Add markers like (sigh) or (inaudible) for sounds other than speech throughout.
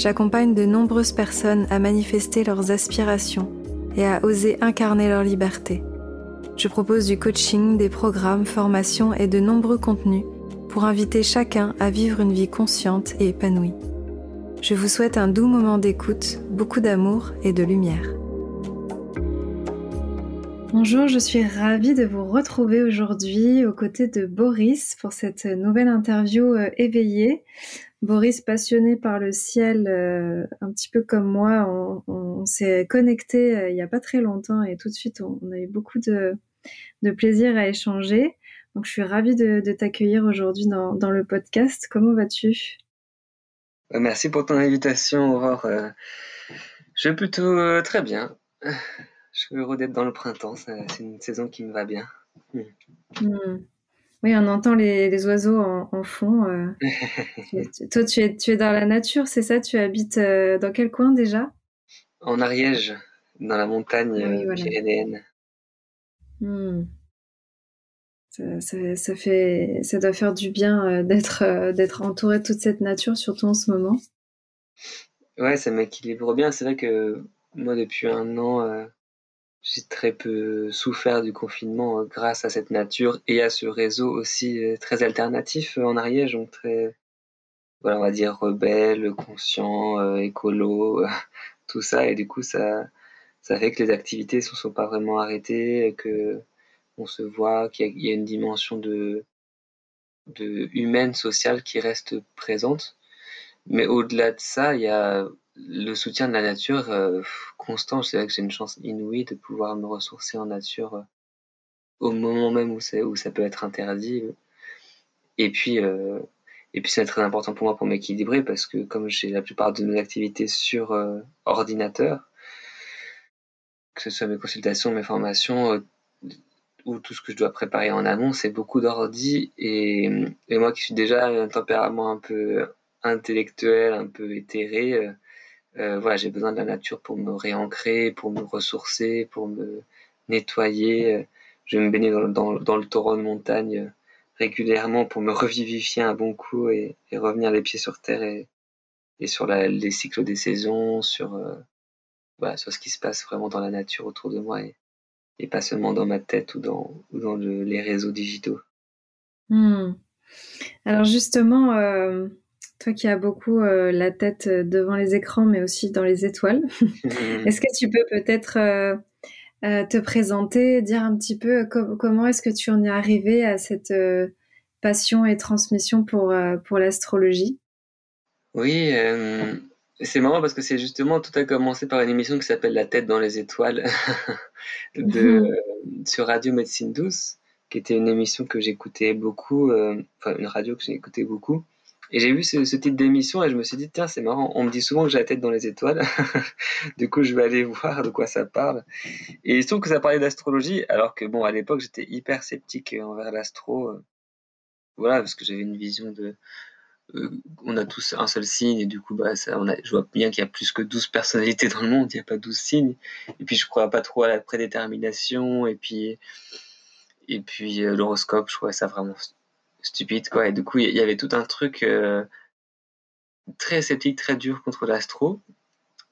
j'accompagne de nombreuses personnes à manifester leurs aspirations et à oser incarner leur liberté. Je propose du coaching, des programmes, formations et de nombreux contenus pour inviter chacun à vivre une vie consciente et épanouie. Je vous souhaite un doux moment d'écoute, beaucoup d'amour et de lumière. Bonjour, je suis ravie de vous retrouver aujourd'hui aux côtés de Boris pour cette nouvelle interview euh, éveillée. Boris, passionné par le ciel, euh, un petit peu comme moi, on, s'est connecté euh, il n'y a pas très longtemps et tout de suite, on, a eu beaucoup de, plaisir à échanger. Donc, je suis ravie de, t'accueillir aujourd'hui dans, le podcast. Comment vas-tu? Euh, Merci pour ton invitation, Aurore. je vais plutôt très bien. Je suis heureux d'être dans le printemps. C'est une saison qui me va bien. Hmm. Oui, on entend les, oiseaux en, fond. Euh. (laughs) toi, tu es, tu es dans la nature, c'est ça? Tu habites euh, dans quel coin déjà? En Ariège, dans la montagne ah pyrénéenne. Hmm. Ça, fait, ça doit faire du bien euh, d'être d'être entouré de toute cette nature, surtout en ce moment. Ouais, ça m'équilibre bien. C'est vrai que moi, depuis un an, j'ai très peu souffert du confinement euh, grâce à cette nature et à ce réseau aussi euh, très alternatif euh, en Ariège, donc très, voilà, on va dire rebelle, conscient, écolo, (laughs) tout ça. Et du coup, ça, ça fait que les activités ne sont, pas vraiment arrêtées, que on se voit, qu'il y, a une dimension de, de humaine, sociale qui reste présente. Mais au-delà de ça, il y a le soutien de la nature euh, constant, c'est vrai que j'ai une chance inouïe de pouvoir me ressourcer en nature euh, au moment même où, où ça peut être interdit. Et puis, euh, et puis c'est très important pour moi pour m'équilibrer parce que comme j'ai la plupart de mes activités sur ordinateur, que ce soit mes consultations, mes formations ou tout ce que je dois préparer en amont, c'est beaucoup d'ordi et, moi qui suis déjà un tempérament un peu intellectuel, un peu éthéré, euh, voilà, j'ai besoin de la nature pour me réancrer, pour me ressourcer, pour me nettoyer. Je vais me baigner dans, dans, le taureau de montagne euh, régulièrement pour me revivifier un bon coup et, revenir les pieds sur terre et, et sur les cycles des saisons, sur, euh, voilà, sur ce qui se passe vraiment dans la nature autour de moi et, et pas seulement dans ma tête ou dans, ou dans les réseaux digitaux. Hmm. Alors justement, euh, toi qui as beaucoup euh, la tête euh, devant les écrans, mais aussi dans les étoiles, (laughs) (laughs) est-ce que tu peux peut-être euh, te présenter, dire un petit peu comment est-ce que tu en es arrivé à cette passion et transmission pour, pour l'astrologie? Oui, c'est marrant parce que c'est justement tout a commencé par une émission qui s'appelle La tête dans les étoiles (laughs) de, sur Radio Médecine Douce, qui était une émission que j'écoutais beaucoup, enfin une radio que j'écoutais beaucoup. Et j'ai vu ce, ce type d'émission et je me suis dit, tiens, c'est marrant, on me dit souvent que j'ai la tête dans les étoiles. (laughs) du coup, je vais aller (laughs) voir de quoi ça parle. Et il se trouve que ça parlait d'astrologie, alors que, bon, à l'époque, j'étais hyper sceptique envers l'astro. Voilà, parce que j'avais une vision de. Euh, on a tous un seul signe, et du coup, bah, ça, on a, je vois bien qu'il y a plus que 12 personnalités dans le monde, il n'y a pas 12 signes. Et puis, je crois pas trop à la prédétermination, et puis. Et puis, euh, l'horoscope, je trouvais ça vraiment stupide quoi. Et du coup il y avait tout un truc euh, très sceptique très dur contre l'astro.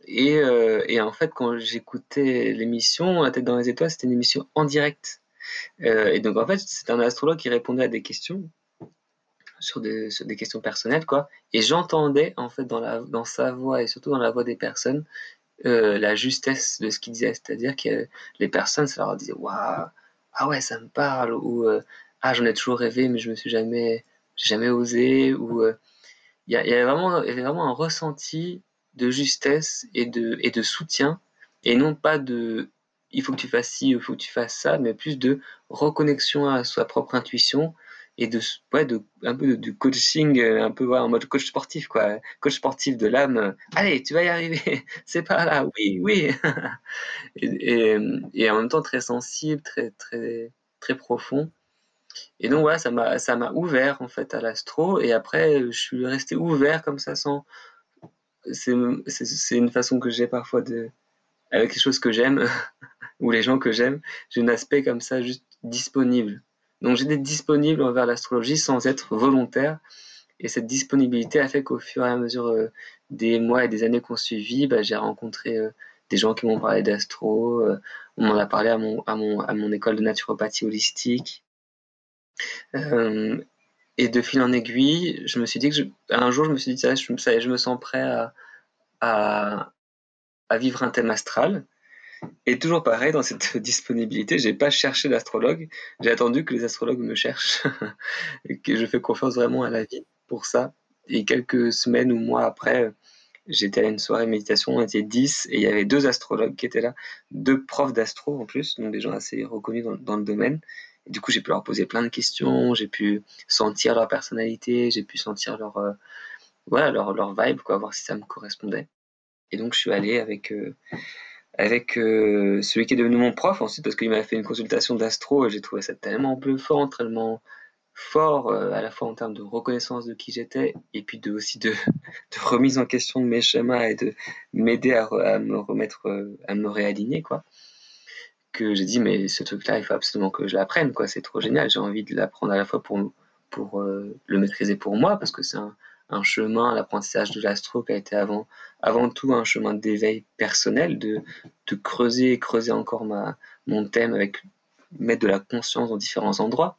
Et, euh, et, en fait quand j'écoutais l'émission la tête dans les étoiles c'était une émission en direct. Euh, et donc en fait c'était un astrologue qui répondait à des questions sur des, questions personnelles quoi. Et j'entendais en fait dans la dans sa voix et surtout dans la voix des personnes la justesse de ce qu'il disait. C'est-à-dire que les personnes ça leur disait waouh ah ouais ça me parle ou ah j'en ai toujours rêvé mais je me suis jamais jamais osé ou euh, il y, y, avait vraiment y avait vraiment un ressenti de justesse et de et de soutien et non pas de il faut que tu fasses ci il faut que tu fasses ça mais plus de reconnexion à sa propre intuition et de, ouais, de un peu du coaching, euh, un peu en mode coach sportif, quoi. Coach sportif de l'âme. Allez, tu vas y arriver. (laughs) C'est pas là. Oui, oui. (laughs) et, et, en même temps très sensible, très, très, très profond. Et donc voilà, ça m'a, ouvert en fait à l'astro. Et après, je suis resté ouvert comme ça, sans. C'est, c'est, une façon que j'ai parfois de, avec les choses que j'aime (laughs) ou les gens que j'aime, j'ai un aspect comme ça juste disponible donc j'étais disponible envers l'astrologie sans être volontaire. Et cette disponibilité a fait qu'au fur et à mesure euh, des mois et des années qu'on suivit, bah, j'ai rencontré euh, des gens qui m'ont parlé d'astro. Euh, on m'en a parlé à mon, à, mon, à mon école de naturopathie holistique. Et de fil en aiguille, je me suis dit que un jour, je me suis dit, ça, je, me sens prêt à vivre un thème astral. Et toujours pareil, dans cette (laughs) disponibilité, j'ai pas cherché d'astrologue, j'ai attendu que les astrologues me cherchent, (laughs) et que je fais confiance vraiment à la vie pour ça. Et quelques semaines ou mois après, j'étais à une soirée méditation, on était 10, et il y avait deux astrologues qui étaient là, deux profs d'astro en plus, donc des gens assez reconnus dans, le domaine. Du coup, j'ai pu leur poser plein de questions, j'ai pu sentir leur personnalité, j'ai pu sentir leur, euh, leur, leur vibe, voir si ça me correspondait. Et donc, je suis allé avec... Euh, avec euh, celui qui est devenu mon prof ensuite parce qu'il m'a fait une consultation d'astro et j'ai trouvé ça tellement bluffant, tellement fort euh, à la fois en termes de reconnaissance de qui j'étais et puis de, aussi de, (laughs) remise en question de mes schémas et de m'aider à, à, me remettre, à me réaligner quoi. Que j'ai dit mais ce truc-là il faut absolument que je l'apprenne quoi, c'est trop génial, j'ai envie de l'apprendre à la fois pour pour le maîtriser pour moi parce que c'est un, un chemin, l'apprentissage de l'astro qui a été avant, avant tout un chemin d'éveil personnel, de, de creuser creuser encore ma, mon thème avec mettre de la conscience dans différents endroits.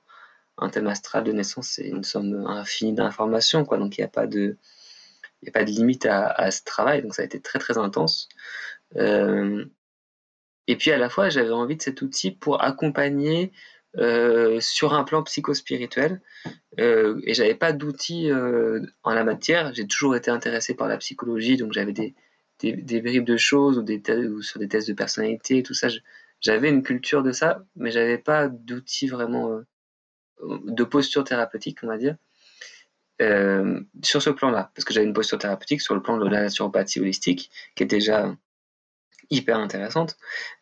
Un thème astral de naissance, c'est une somme infinie d'informations, quoi. Donc il n'y a pas de, il a pas de limite à, à, ce travail. Donc ça a été très très intense. Euh, et puis à la fois, j'avais envie de cet outil pour accompagner euh, sur un plan psychospirituel euh, et j'avais pas d'outils euh, en la matière. J'ai toujours été intéressé par la psychologie, donc j'avais des, des, des, bribes de choses ou, des ou sur des tests de personnalité, tout ça. J'avais une culture de ça, mais j'avais pas d'outils vraiment euh, de posture thérapeutique, on va dire. Euh, sur ce plan-là, parce que j'avais une posture thérapeutique sur le plan de la naturopathie holistique, qui est déjà hyper intéressante.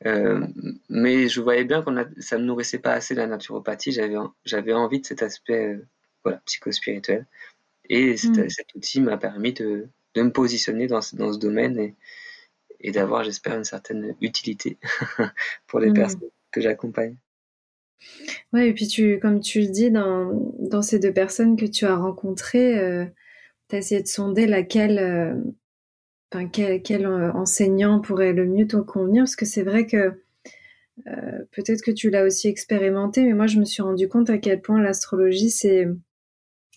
Euh, mais je voyais bien que ça ne nourrissait pas assez la naturopathie. J'avais, envie de cet aspect euh, voilà, psychospirituel. Et mm. cet outil m'a permis de, de, me positionner dans, dans ce domaine et, et d'avoir, j'espère, une certaine utilité (laughs) pour les mm. personnes que j'accompagne. Ouais, et puis tu, comme tu le dis, dans, dans ces deux personnes que tu as rencontrées, euh, tu as essayé de sonder laquelle euh, enfin, quel, euh, enseignant pourrait le mieux te convenir? Parce que c'est vrai que euh, peut-être que tu l'as aussi expérimenté, mais moi je me suis rendu compte à quel point l'astrologie c'est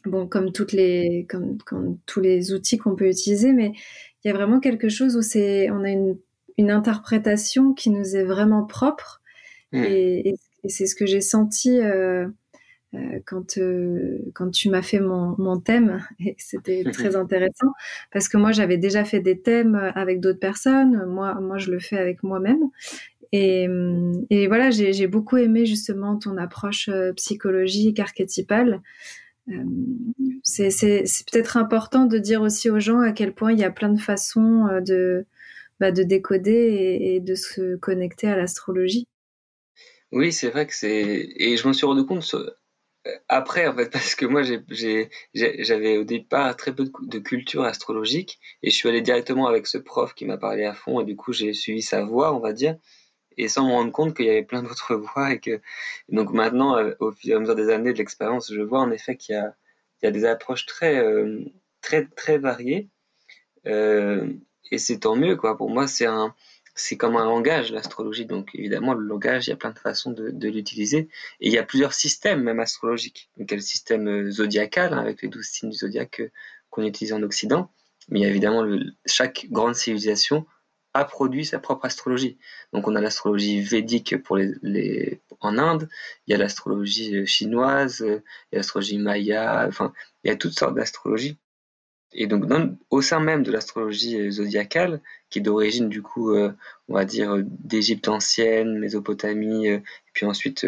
bon comme toutes les comme, comme tous les outils qu'on peut utiliser, mais il y a vraiment quelque chose où c'est on a une, une interprétation qui nous est vraiment propre mmh. et, et, c'est ce que j'ai senti euh, euh, quand euh, quand tu m'as fait mon, mon thème (laughs) et c'était très intéressant parce que moi j'avais déjà fait des thèmes avec d'autres personnes. Moi moi je le fais avec moi-même. Et, et voilà j'ai beaucoup aimé justement ton approche euh, psychologique archétypale. C'est peut-être important de dire aussi aux gens à quel point il y a plein de façons de bah, de décoder et, et de se connecter à l'astrologie. Oui, c'est vrai que c'est. Et je m'en suis rendu compte après, en fait, (laughs) parce que moi, j'avais au départ très peu de, culture astrologique et je suis allé directement avec ce prof qui m'a parlé à fond et du coup, j'ai suivi sa voix, on va dire, et sans me rendre compte qu'il y avait plein d'autres (laughs) voix et que donc maintenant, euh, au fur et à mesure des années de l'expérience, je vois en effet qu'il y a, il y a des approches très, euh, très, très variées euh, et c'est tant mieux, quoi. Pour moi, c'est un c'est comme un langage, l'astrologie. Donc évidemment, le langage, il y a plein de façons de, l'utiliser. Et il y a plusieurs systèmes, même astrologiques. Donc il y a le système euh, zodiacal, hein, avec les douze signes du zodiaque qu'on utilise en Occident. Mais évidemment, chaque grande civilisation a produit sa propre astrologie. Donc on a l'astrologie védique pour les, en Inde, il y a l'astrologie euh, chinoise, il y a l'astrologie maya, enfin, il y a toutes sortes d'astrologies. Et donc, au sein même de l'astrologie euh, zodiacale, qui est d'origine, du coup, euh, on va dire, euh, d'Égypte ancienne, Mésopotamie, et puis ensuite,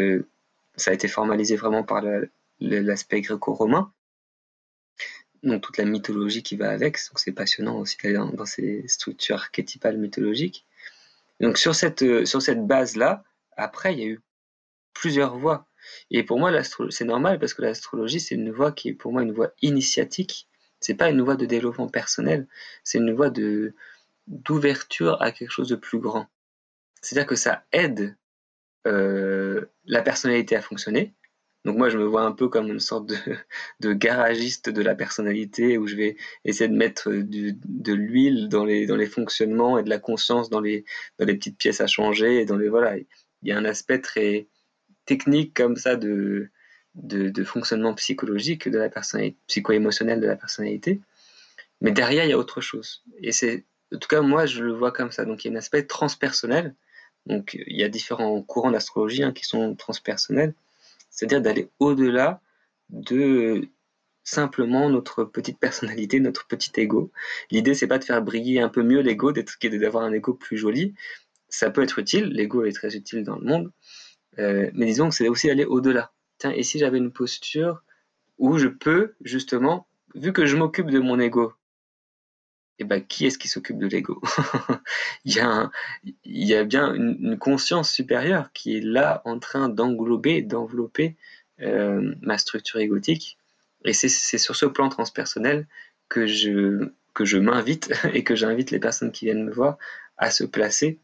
ça a été formalisé vraiment par l'aspect gréco-romain, donc toute la mythologie qui va avec. Donc c'est passionnant aussi d'aller dans, ces structures archétypales mythologiques. Donc sur cette, sur cette base-là, après, il y a eu plusieurs voies. Et pour moi, c'est normal parce que l'astrologie, c'est une voie qui est pour moi une voie initiatique. C'est pas une voie de développement personnel, c'est une voie de d'ouverture à quelque chose de plus grand. C'est-à-dire que ça aide euh, la personnalité à fonctionner, donc moi, je me vois un peu comme une sorte de, de garagiste de la personnalité où je vais essayer de mettre de l'huile dans les, dans les fonctionnements et de la conscience dans les, dans les petites pièces à changer. Et dans les, voilà, il y a un aspect très technique comme ça de, de, fonctionnement psychologique de la personnalité, psycho-émotionnel de la personnalité. Mais derrière, il y a autre chose. Et c'est, en tout cas, moi, je le vois comme ça. Donc il y a un aspect transpersonnel. Donc il y a différents courants d'astrologie hein, qui sont transpersonnels c'est-à-dire d'aller au-delà de simplement notre petite personnalité, notre petit ego. L'idée, c'est pas de faire briller un peu mieux l'ego, d'avoir un ego plus joli. Ça peut être utile, l'ego est très utile dans le monde, euh, mais disons que c'est aussi d'aller au-delà. Et si j'avais une posture où je peux justement, vu que je m'occupe de mon ego, et eh ben, qui est-ce qui s'occupe de l'ego? (laughs) Il, y a bien une, conscience supérieure qui est là en train d'englober, d'envelopper euh, ma structure égotique. Et c'est sur ce plan transpersonnel que je, que je m'invite (laughs) et que j'invite les personnes qui viennent me voir à se placer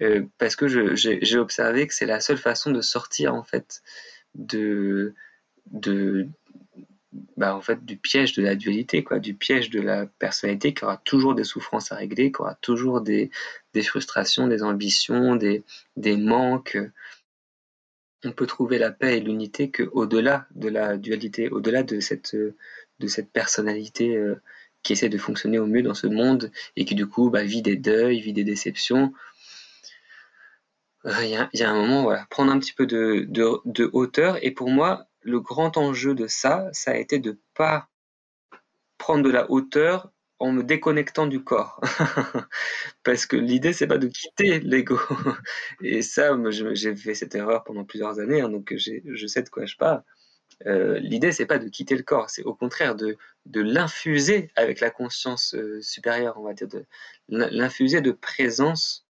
euh, parce que j'ai observé que c'est la seule façon de sortir en fait de, de, bah, en fait, du piège de la dualité, quoi, du piège de la personnalité qui aura toujours des souffrances à régler, qui aura toujours des, des frustrations, des ambitions, des, des manques. On peut trouver la paix et l'unité qu'au-delà de la dualité, au-delà de cette, de cette personnalité euh, qui essaie de fonctionner au mieux dans ce monde et qui du coup bah, vit des deuils, vit des déceptions. Euh, il y, a, un moment, voilà, prendre un petit peu de, de, hauteur. Et pour moi, le grand enjeu de ça, ça a été de pas prendre de la hauteur en me déconnectant du corps. (laughs) Parce que l'idée, c'est pas de quitter l'ego. (laughs) Et ça, j'ai fait cette erreur pendant plusieurs années, hein, donc je sais de quoi je parle. Euh, l'idée, c'est pas de quitter le corps, c'est au contraire de, de l'infuser avec la conscience euh, supérieure, on va dire, de l'infuser de présence,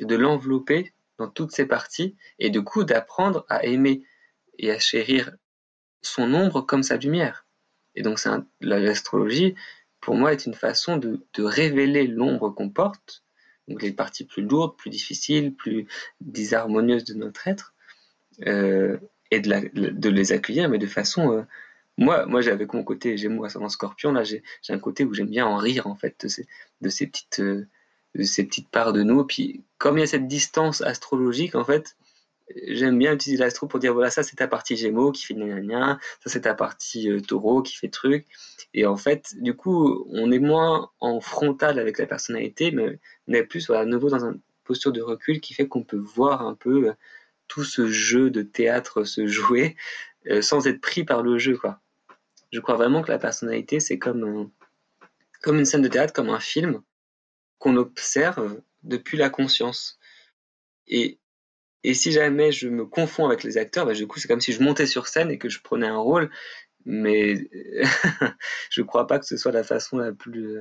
de l'envelopper dans toutes ses parties, et du coup d'apprendre à aimer et à chérir son ombre comme sa lumière. Et donc l'astrologie, pour moi, est une façon de, révéler l'ombre qu'on porte, donc les parties plus lourdes, plus difficiles, plus disharmonieuses de notre être, euh, et de, les accueillir, mais de façon... Euh, moi, moi j'ai avec mon côté Gémeaux ascendant Scorpion, là j'ai un côté où j'aime bien en rire en fait de ces, de ces petites euh, de ces petites parts de nous. Puis comme il y a cette distance astrologique en fait, j'aime bien utiliser l'astro pour dire voilà ça c'est ta partie Gémeaux qui fait gna ça c'est ta partie euh, Taureau qui fait truc et en fait du coup on est moins en frontal avec la personnalité mais on est plus à nouveau dans une posture de recul qui fait qu'on peut voir un peu euh, tout ce jeu de théâtre se jouer euh, sans être pris par le jeu. Je crois vraiment que la personnalité c'est comme comme une scène de théâtre comme un film qu'on observe depuis la conscience et et si jamais je me confonds avec les acteurs, bah, du coup, c'est comme si je montais sur scène et que je prenais un rôle, mais (laughs) je ne crois pas que ce soit la façon la plus,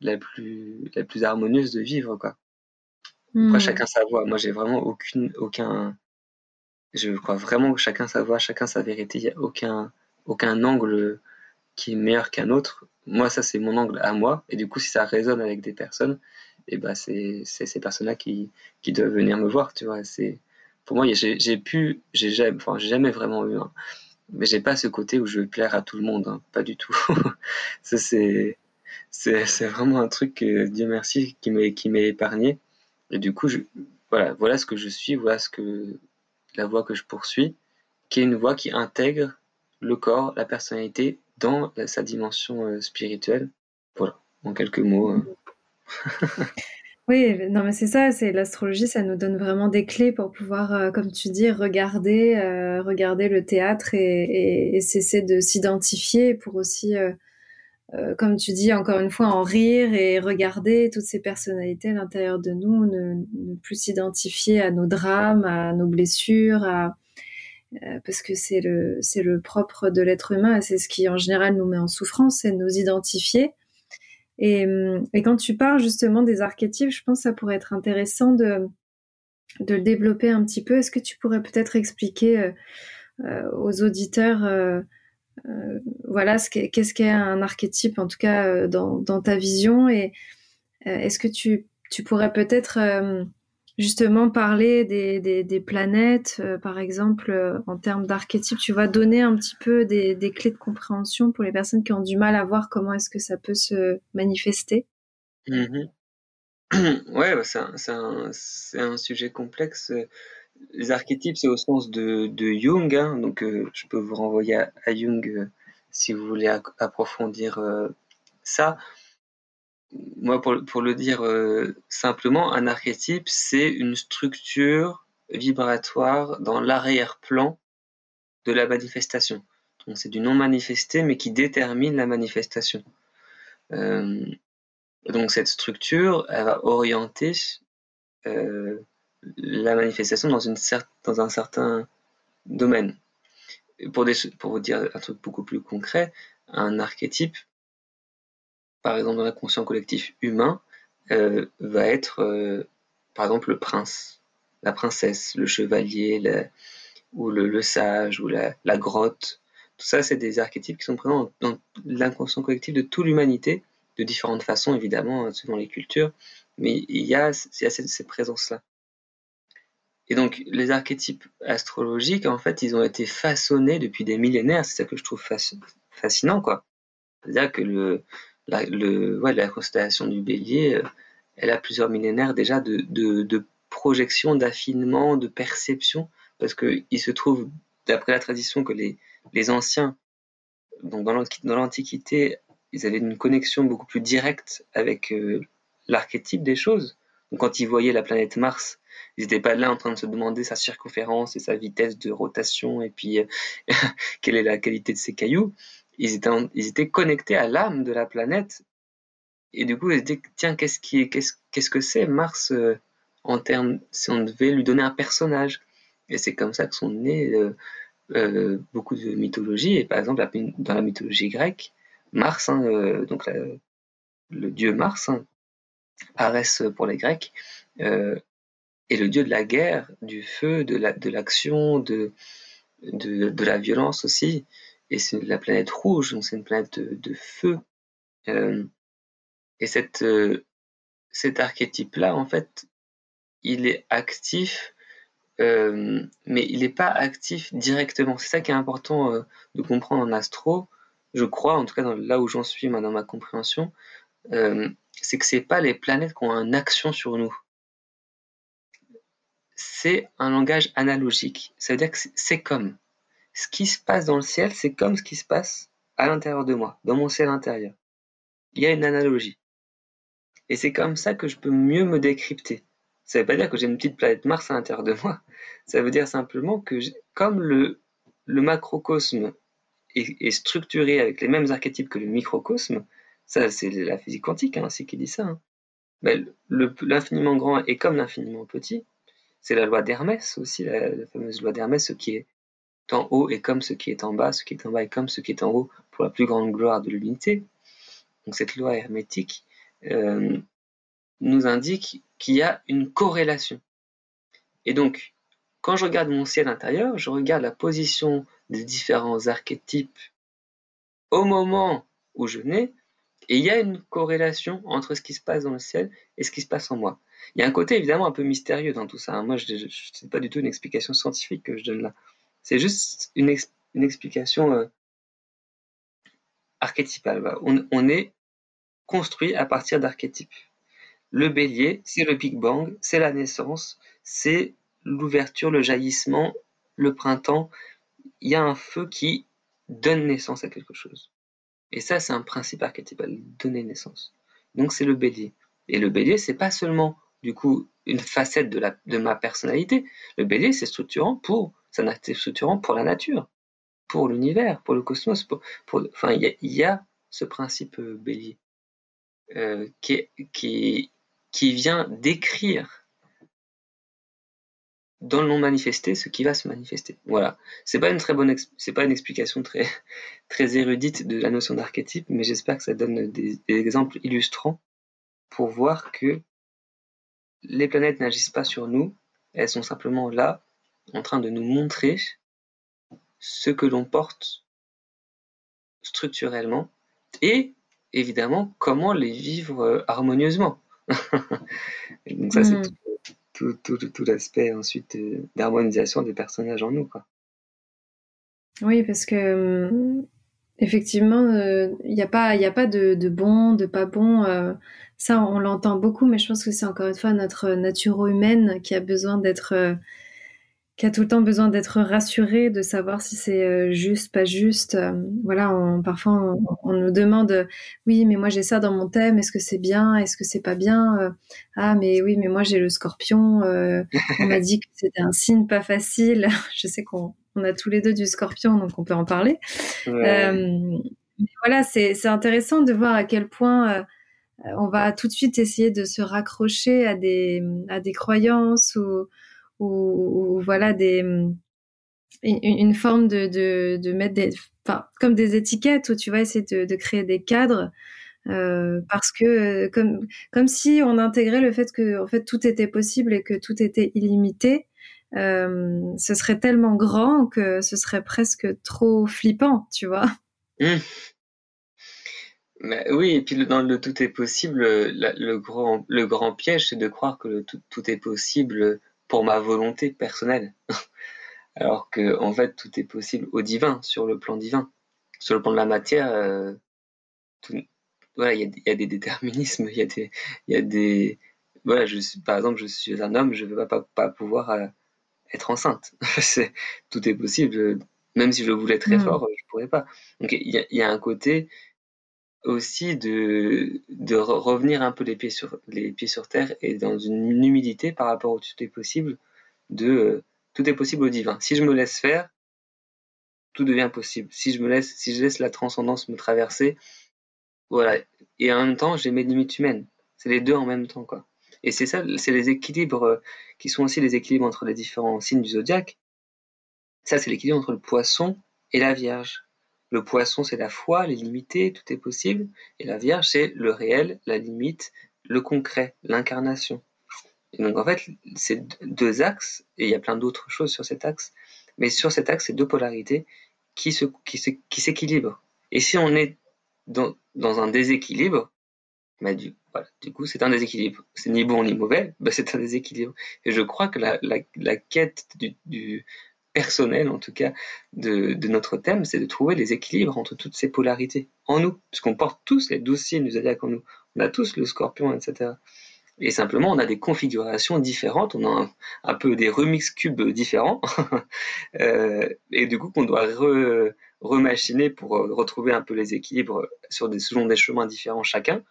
la plus, la plus harmonieuse de vivre, quoi. Après, hmm. chacun sa voix. Moi, j'ai vraiment aucune, aucun. Je crois vraiment que chacun sa voix, chacun sa vérité. Il n'y a aucun, aucun angle qui est meilleur qu'un autre. Moi, ça, c'est mon angle à moi. Et du coup, si ça résonne avec des personnes, et eh ben, c'est ces personnes-là qui, doivent venir me voir, tu vois. C'est pour moi, j'ai pu, j'ai jamais, enfin, j'ai jamais vraiment eu, un, mais j'ai pas ce côté où je veux plaire à tout le monde, hein, pas du tout. (laughs) c'est, vraiment un truc que Dieu merci qui m'est qui m'est épargné. Et du coup, voilà, voilà ce que je suis, voilà ce que la voie que je poursuis, qui est une voie qui intègre le corps, la personnalité dans sa dimension euh, spirituelle. Voilà, en quelques mots. Hein. (laughs) Oui, non, mais c'est ça, c'est l'astrologie, ça nous donne vraiment des clés pour pouvoir, euh, comme tu dis, regarder, euh, regarder le théâtre et, cesser de s'identifier pour aussi, comme tu dis, encore une fois, en rire et regarder toutes ces personnalités à l'intérieur de nous, ne, plus s'identifier à nos drames, à nos blessures, parce que c'est le, propre de l'être humain et c'est ce qui en général nous met en souffrance, c'est de nous identifier. Et, et, quand tu parles justement des archétypes, je pense que ça pourrait être intéressant de, le développer un petit peu. Est-ce que tu pourrais peut-être expliquer euh, aux auditeurs euh, voilà qu'est-ce qu'est un archétype, en tout cas dans, ta vision Et est-ce que tu pourrais peut-être justement parler des, des, planètes, euh, par exemple, euh, en termes d'archétypes, tu vas donner un petit peu des, des, clés de compréhension pour les personnes qui ont du mal à voir comment est-ce que ça peut se manifester. (clears throat) Bah, c'est un, un, sujet complexe. Les archétypes, c'est au sens de, de Jung, hein, donc euh, je peux vous renvoyer à, Jung si vous voulez approfondir ça moi, pour, le dire euh, simplement, un archétype, c'est une structure vibratoire dans l'arrière-plan de la manifestation. Donc, c'est du non manifesté, mais qui détermine la manifestation. Euh, donc, cette structure, elle va orienter euh, la manifestation dans, un certain domaine. Pour vous dire un truc beaucoup plus concret, un archétype, par exemple dans l'inconscient collectif humain, euh, va être euh, par exemple le prince, la princesse, le chevalier, ou le, sage, ou la, grotte. Tout ça, c'est des archétypes qui sont présents dans, l'inconscient collectif de toute l'humanité, de différentes façons évidemment, hein, selon les cultures, mais il y a, il ces, présences-là. Et donc, les archétypes astrologiques, en fait, ils ont été façonnés depuis des millénaires. C'est ça que je trouve fascinant, quoi. C'est-à-dire que le, la, constellation du bélier, euh, elle a plusieurs millénaires déjà de, projection, d'affinement, de perception, parce qu'il se trouve, d'après la tradition, que les, les anciens, donc dans l'Antiquité, ils avaient une connexion beaucoup plus directe avec euh, l'archétype des choses. Donc quand ils voyaient la planète Mars, ils n'étaient pas là en train de se demander sa circonférence et sa vitesse de rotation et puis euh, (laughs) quelle est la qualité de ses cailloux ils étaient, ils étaient connectés à l'âme de la planète. Et du coup, ils étaient, tiens, qu'est-ce qui est, qu'est-ce, qu'est-ce que c'est Mars euh, en termes, si on devait lui donner un personnage Et c'est comme ça que sont nées euh, euh, beaucoup de mythologies. Et par exemple, dans la mythologie grecque, Mars, hein, donc le dieu Mars, hein, Arès pour les Grecs, est le dieu de la guerre, du feu, de, la, de l'action, de, de, de, la violence aussi et c'est la planète rouge, donc c'est une planète de, feu. Euh, et cette, euh, cet archétype-là, en fait, il est actif, euh, mais il n'est pas actif directement. C'est ça qui est important de comprendre en astro. Je crois, en tout cas là où j'en suis dans ma compréhension, c'est que c'est pas les planètes qui ont une action sur nous. C'est un langage analogique. Ça veut dire que c'est comme ce qui se passe dans le ciel, c'est comme ce qui se passe à l'intérieur de moi, dans mon ciel intérieur. Il y a une analogie. Et c'est comme ça que je peux mieux me décrypter. Ça ne veut pas dire que j'ai une petite planète Mars à l'intérieur de moi. (laughs) Ça veut dire simplement que comme le, macrocosme est, structuré avec les mêmes archétypes que le microcosme, ça c'est la physique quantique hein, qui dit ça. Hein. Ben, l'infiniment grand est comme l'infiniment petit. C'est la loi d'Hermès aussi, la, la, fameuse loi d'Hermès, ce qui est en haut est comme ce qui est en bas, ce qui est en bas est comme ce qui est en haut, pour la plus grande gloire de l'unité. Donc cette loi hermétique euh, nous indique qu'il y a une corrélation. Et donc, quand je regarde mon ciel intérieur, je regarde la position des différents archétypes au moment où je nais, et il y a une corrélation entre ce qui se passe dans le ciel et ce qui se passe en moi. Il y a un côté évidemment un peu mystérieux dans tout ça. Hein. Moi, je ne pas du tout une explication scientifique que je donne là. C'est juste une, explication euh, archétypale. On, est construit à partir d'archétypes. Le bélier, c'est le Big Bang, c'est la naissance, c'est l'ouverture, le jaillissement, le printemps. Il y a un feu qui donne naissance à quelque chose. Et ça, c'est un principe archétypal, donner naissance. Donc c'est le bélier. Et le bélier, c'est pas seulement du coup une facette de, de ma personnalité. Le bélier, c'est structurant pour c'est un actif structurant pour la nature, pour l'univers, pour le cosmos. Enfin, il y, a ce principe euh, bélier euh, qui vient décrire dans le non manifesté ce qui va se manifester. Voilà. C'est pas une très bonne, c'est pas une explication très, (laughs) très érudite de la notion d'archétype, mais j'espère que ça donne des, exemples illustrants pour voir que les planètes n'agissent pas sur nous, elles sont simplement là, en train de nous montrer ce que l'on porte structurellement et évidemment comment les vivre euh, harmonieusement. (laughs) Donc ça, c'est hmm tout, l'aspect ensuite euh, d'harmonisation des personnages en nous. Quoi. Oui, parce que hum, effectivement, il euh, n'y a pas, y a pas de, bon, de pas bon. Euh, ça, on l'entend beaucoup, mais je pense que c'est encore une fois notre nature humaine qui a besoin d'être qui a tout le temps besoin d'être rassuré, de savoir si c'est euh, juste, pas juste. Euh, voilà, on, parfois on, nous demande, oui, mais moi j'ai ça dans mon thème, est-ce que c'est bien, est-ce que c'est pas bien euh, Ah, mais oui, mais moi j'ai le scorpion, on m'a dit que c'était un signe pas facile. (laughs) Je sais qu'on a tous les deux du scorpion, donc on peut en parler. voilà, c'est intéressant de voir à quel point on va tout de suite essayer de se raccrocher à des, à des croyances ou ou, voilà des une, forme de, mettre des enfin, comme des étiquettes où tu vas essayer de, de créer des cadres euh, parce que euh, comme comme si on intégrait le fait que en fait tout était possible et que tout était illimité euh, ce serait tellement grand que ce serait presque trop flippant tu vois mmh. Mais oui, et puis dans le tout est possible, le, grand, le grand piège, c'est de croire que le tout, tout, est possible pour ma volonté personnelle. (laughs) Alors que en fait tout est possible au divin, sur le plan divin. Sur le plan de la matière, euh, voilà, il y, a des déterminismes, (laughs) il y a des, il y a des, voilà, je suis, par exemple, je suis un homme, je ne vais pas, pas, pouvoir euh, être enceinte. (laughs) tout est possible, même si je le voulais très hmm. fort, je pourrais pas. Donc il y a, un côté aussi de, de revenir un peu les pieds, sur, les pieds sur terre et dans une humilité par rapport au tout est possible, de euh, tout est possible au divin. Si je me laisse faire, tout devient possible. Si je me laisse, si je laisse la transcendance me traverser, voilà. Et en même temps, j'ai mes limites humaines. C'est les deux en même temps, quoi. Et c'est ça, c'est les équilibres euh, qui sont aussi les équilibres entre les différents signes du zodiaque. Ça, c'est l'équilibre entre le poisson et la Vierge. Le poisson, c'est la foi, l'illimité, tout est possible. Et la Vierge, c'est le réel, la limite, le concret, l'incarnation. Et donc en fait, c'est deux axes, et il y a plein d'autres choses sur cet axe, mais sur cet axe, c'est deux polarités qui, se, qui, qui s'équilibrent. Et si on est dans, dans un déséquilibre, bah du, voilà, du coup, c'est un déséquilibre. C'est ni bon ni mauvais, bah c'est un déséquilibre. Et je crois que la, la, la quête du, du, personnel en tout cas de, notre thème, c'est de trouver les équilibres entre toutes ces polarités en nous, puisqu'on porte tous les douze signes du zodiaque en nous. On a tous le scorpion, etc. Et simplement, on a des configurations différentes, on a un, peu des remix cubes différents, (laughs) euh, et du coup qu'on doit remachiner pour retrouver un peu les équilibres sur selon des chemins différents chacun.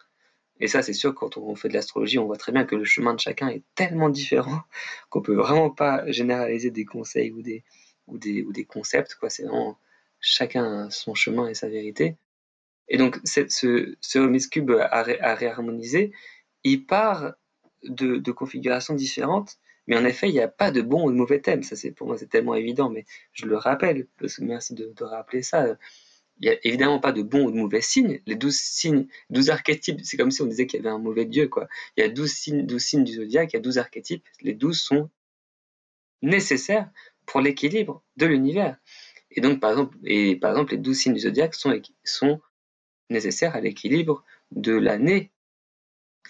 Et ça, c'est sûr, quand on fait de l'astrologie, on voit très bien que le chemin de chacun est tellement différent (laughs) qu'on peut vraiment pas généraliser des conseils ou des, ou des, ou des concepts. Quoi. C'est vraiment chacun son chemin et sa vérité. Et donc, ce, ce Hermes Cube à, réharmoniser, il part de, configurations différentes, mais en effet, il n'y a pas de bon ou de mauvais thème. Ça, c'est pour moi, c'est tellement évident, mais je le rappelle, merci de rappeler ça il n'y a évidemment pas de bons ou de mauvais signes. Les douze signes, douze archétypes, c'est comme si on disait qu'il y avait un mauvais dieu, quoi. Il y a douze signes, douze signes du zodiaque, il y a douze archétypes. Les douze sont nécessaires pour l'équilibre de l'univers. Et donc, par exemple, et par exemple, les douze signes du zodiaque sont, sont nécessaires à l'équilibre de l'année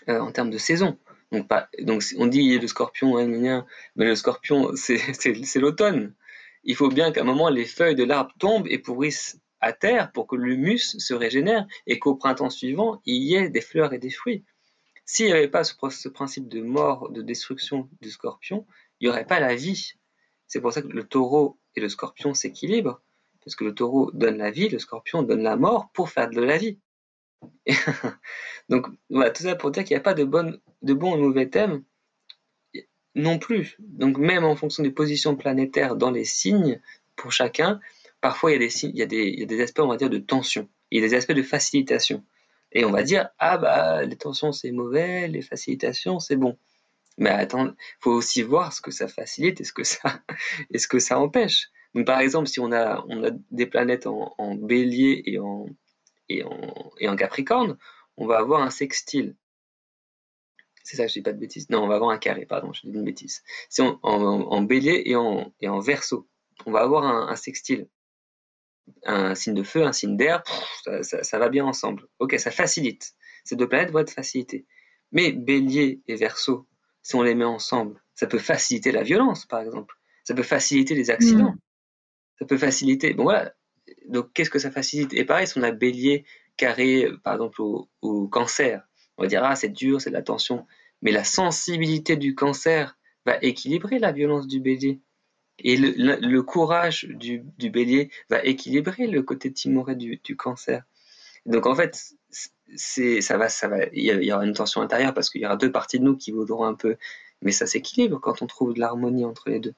euh, en termes de saison. Donc, pas, donc on dit le scorpion, mais le scorpion, (laughs) c'est l'automne. Il faut bien qu'à un moment, les feuilles de l'arbre tombent et pourrissent à terre pour que l'humus se régénère et qu'au printemps suivant, il y ait des fleurs et des fruits. S'il n'y avait pas ce, principe de mort, de destruction du scorpion, il n'y aurait pas la vie. C'est pour ça que le taureau et le scorpion s'équilibrent, parce que le taureau donne la vie, le scorpion donne la mort pour faire de la vie. (laughs) Donc voilà, tout ça pour dire qu'il n'y a pas de, bon, de bons ou mauvais thèmes non plus. Donc même en fonction des positions planétaires dans les signes, pour chacun, parfois il y, a des, aspects, on va dire, de tension. Il y a des aspects de facilitation. Et on va dire, ah bah, les tensions c'est mauvais, les facilitations c'est bon. Mais attends, faut aussi voir ce que ça facilite et ce que ça, (laughs) empêche. Donc, par exemple, si on a, des planètes en, bélier et en, capricorne, on va avoir un sextile. C'est ça, je dis pas de bêtises. Non, on va avoir un carré, pardon, je dis une bêtise. C'est en, en, en, bélier et en, verso. On va avoir un sextile. Un signe de feu, un signe d'air, ça, ça, ça, va bien ensemble. Ok, ça facilite. Ces deux planètes vont être facilitées. Mais bélier et verso, si on les met ensemble, ça peut faciliter la violence, par exemple. Ça peut faciliter les accidents. Mmh. Ça peut faciliter. Bon voilà. Donc qu'est-ce que ça facilite? Et pareil, si on a bélier carré, par exemple, au, au cancer, on va dire ah c'est dur, c'est de la tension. Mais la sensibilité du cancer va équilibrer la violence du bélier. Et le, courage du, bélier va équilibrer le côté timoré du, cancer. Donc en fait, ça va, il y, aura une tension intérieure parce qu'il y aura deux parties de nous qui voudront un peu, mais ça s'équilibre quand on trouve de l'harmonie entre les deux.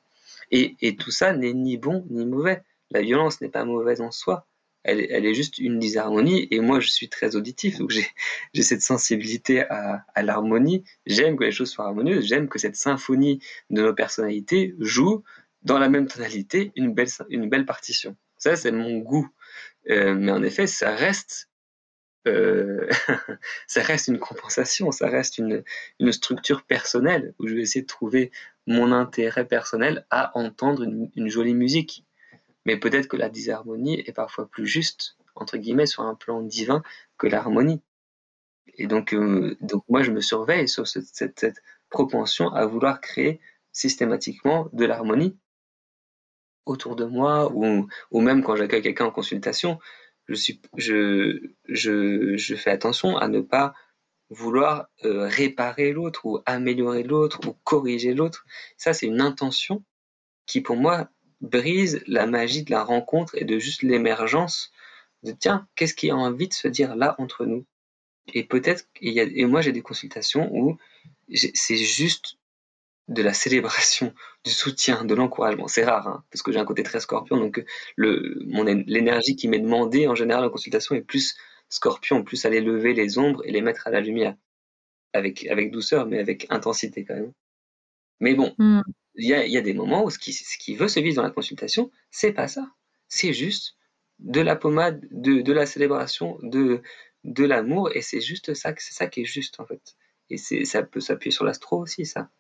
Et, tout ça n'est ni bon ni mauvais. La violence n'est pas mauvaise en soi. Elle, est juste une disharmonie. Et moi, je suis très auditif, donc j'ai (laughs) cette sensibilité à l'harmonie. J'aime que les choses soient harmonieuses. J'aime que cette symphonie de nos personnalités joue dans la même tonalité une belle, une belle partition. Ça, c'est mon goût. Euh, mais en effet, ça reste euh, (laughs) ça reste une compensation, ça reste une, une, structure personnelle où je vais essayer de trouver mon intérêt personnel à entendre une, jolie musique. Mais peut-être que la disharmonie est parfois plus juste, entre guillemets, sur un plan divin que l'harmonie. Et donc, euh, donc moi, je me surveille sur cette, cette propension à vouloir créer systématiquement de l'harmonie autour de moi ou, ou même quand j'accueille quelqu'un en consultation, je, suis, je, je, je fais attention à ne pas vouloir euh, réparer l'autre ou améliorer l'autre ou corriger l'autre. Ça, c'est une intention qui, pour moi, brise la magie de la rencontre et de juste l'émergence de tiens, qu'est-ce qui a envie de se dire là entre nous? Et peut-être, et moi j'ai des consultations où c'est juste de la célébration, du soutien, de l'encouragement. C'est rare, hein, parce que j'ai un côté très scorpion, donc le, mon, l'énergie qui m'est demandée en général en consultation est plus scorpion, plus aller lever les ombres et les mettre à la lumière. Avec, avec douceur, mais avec intensité quand même. Mais bon, mm. il y, a, y, a, des moments où ce qui, ce qui veut se vivre dans la consultation, c'est pas ça. C'est juste de la pommade, de, de la célébration, de, de l'amour, et c'est juste ça, c'est ça qui est juste en fait. Et c'est, ça peut s'appuyer sur l'astro aussi, ça.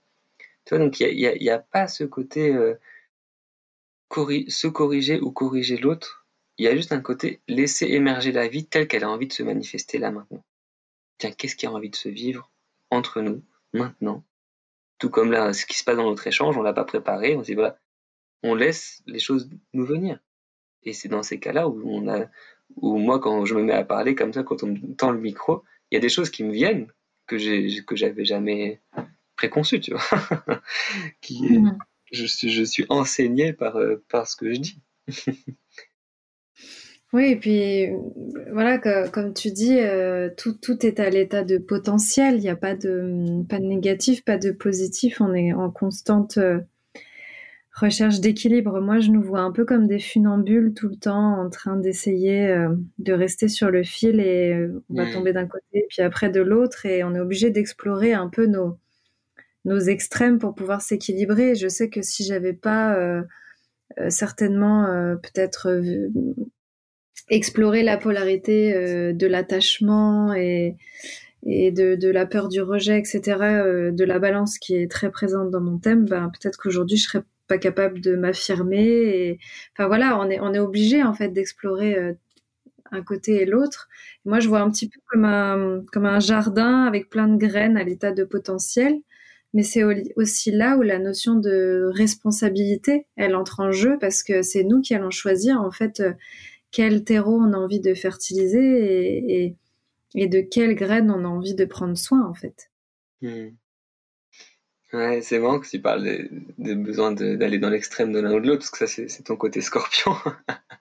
Tu vois, donc il n'y a, a, pas ce côté euh, se corriger ou corriger l'autre. Il y a juste un côté laisser émerger la vie telle qu'elle a envie de se manifester là maintenant. Tiens, qu'est-ce qui a envie de se vivre entre nous maintenant? Tout comme là, ce qui se passe dans notre échange, on l'a pas préparé, on se dit voilà, on laisse les choses nous venir. Et c'est dans ces cas-là où moi quand je me mets à parler comme ça, quand on me tend le micro, il y a des choses qui me viennent que j'ai que j'avais jamais préconçu, tu vois. (laughs) qui est, mmh. je, suis, je suis enseigné par, euh, par ce que je dis. (laughs) oui, et puis voilà, que, comme tu dis, euh, tout, tout est à l'état de potentiel. Il n'y a pas de, pas de négatif, pas de positif. On est en constante euh, recherche d'équilibre. Moi, je nous vois un peu comme des funambules tout le temps en train d'essayer euh, de rester sur le fil et euh, on va mmh. tomber d'un côté puis après de l'autre et on est obligé d'explorer un peu nos, nos extrêmes pour pouvoir s'équilibrer. Je sais que si j'avais pas euh, euh certainement euh, peut-être euh, exploré la polarité euh, de l'attachement et, et de, de, la peur du rejet, etc., de la balance qui est très présente dans mon thème, ben, peut-être qu'aujourd'hui je serais pas capable de m'affirmer. Et... Enfin voilà, on est, on est obligé en fait d'explorer un côté et l'autre. Moi, je vois un petit peu comme un, comme un jardin avec plein de graines à l'état de potentiel mais c'est aussi là où la notion de responsabilité, elle entre en jeu parce que c'est nous qui allons choisir en fait euh, quel terreau on a envie de fertiliser et, de quelles graines on a envie de prendre soin en fait. Mmh. Ouais, c'est marrant que tu parles des, des besoins d'aller dans l'extrême de l'un ou de l'autre, parce que ça, c'est ton côté scorpion.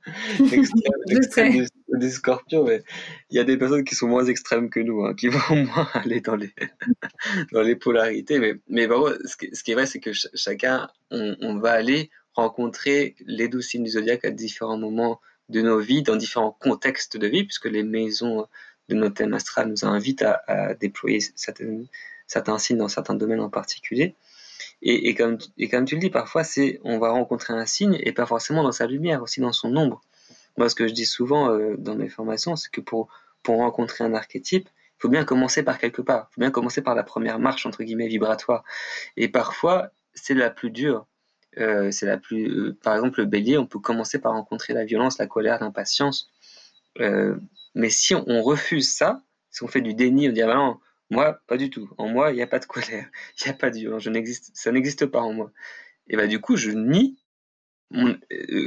(laughs) l'extrême du, du, scorpion, mais il y a des personnes qui sont moins extrêmes que nous, hein, qui (laughs) vont moins aller dans les, (laughs) dans les polarités. Mais, mais ce, qui, ce qui est vrai, c'est que ch chacun, on, on, va aller rencontrer les douze signes du zodiaque à différents moments de nos vies, dans différents contextes de vie, puisque les maisons de notre thème astral nous invitent à, à déployer certaines certains signes dans certains domaines en particulier. Et, comme, tu le dis, parfois, c'est on va rencontrer un signe et pas forcément dans sa lumière, aussi dans son ombre. Moi, ce que je dis souvent euh, dans mes formations, c'est que pour, pour rencontrer un archétype, il faut bien commencer par quelque part. Il faut bien commencer par la première marche, entre guillemets, vibratoire. Et parfois, c'est la plus dure. Euh, c'est la plus, euh, par exemple, le bélier, on peut commencer par rencontrer la violence, la colère, l'impatience. mais si on, refuse ça, si on fait du déni, on dit ah ben non, moi, pas du tout. En moi, il n'y a pas de colère, (laughs) il n'y a pas de je n'existe, ça n'existe pas en moi. Et bah du coup, je nie, euh,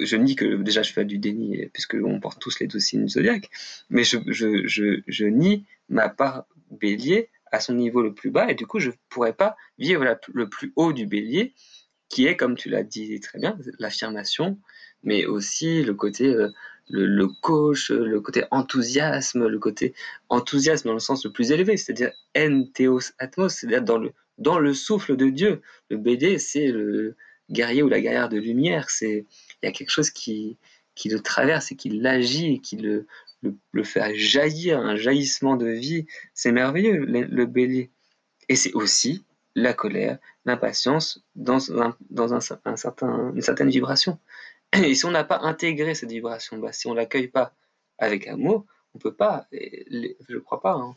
je nie que déjà je fais du déni puisque on porte tous les deux signes zodiaques, mais je, je, je, je, nie ma part bélier à son niveau le plus bas et du coup je ne pourrais pas vivre le plus haut du bélier qui est, comme tu l'as dit très bien, l'affirmation, mais aussi le côté euh, le, coach, le côté enthousiasme, le côté enthousiasme dans le sens le plus élevé, c'est-à-dire théos atmos, c'est-à-dire dans le, dans le souffle de Dieu. Le BD, c'est le guerrier ou la guerrière de lumière, c'est il y a quelque chose qui, qui le traverse et qui l'agit qui le, le, fait jaillir, un jaillissement de vie. C'est merveilleux, le, bélier. Et c'est aussi la colère, l'impatience dans, un, dans un certain, une certaine vibration. Et si on n'a pas intégré cette vibration basse, si on l'accueille pas avec amour, on peut pas. Je crois pas. Hein.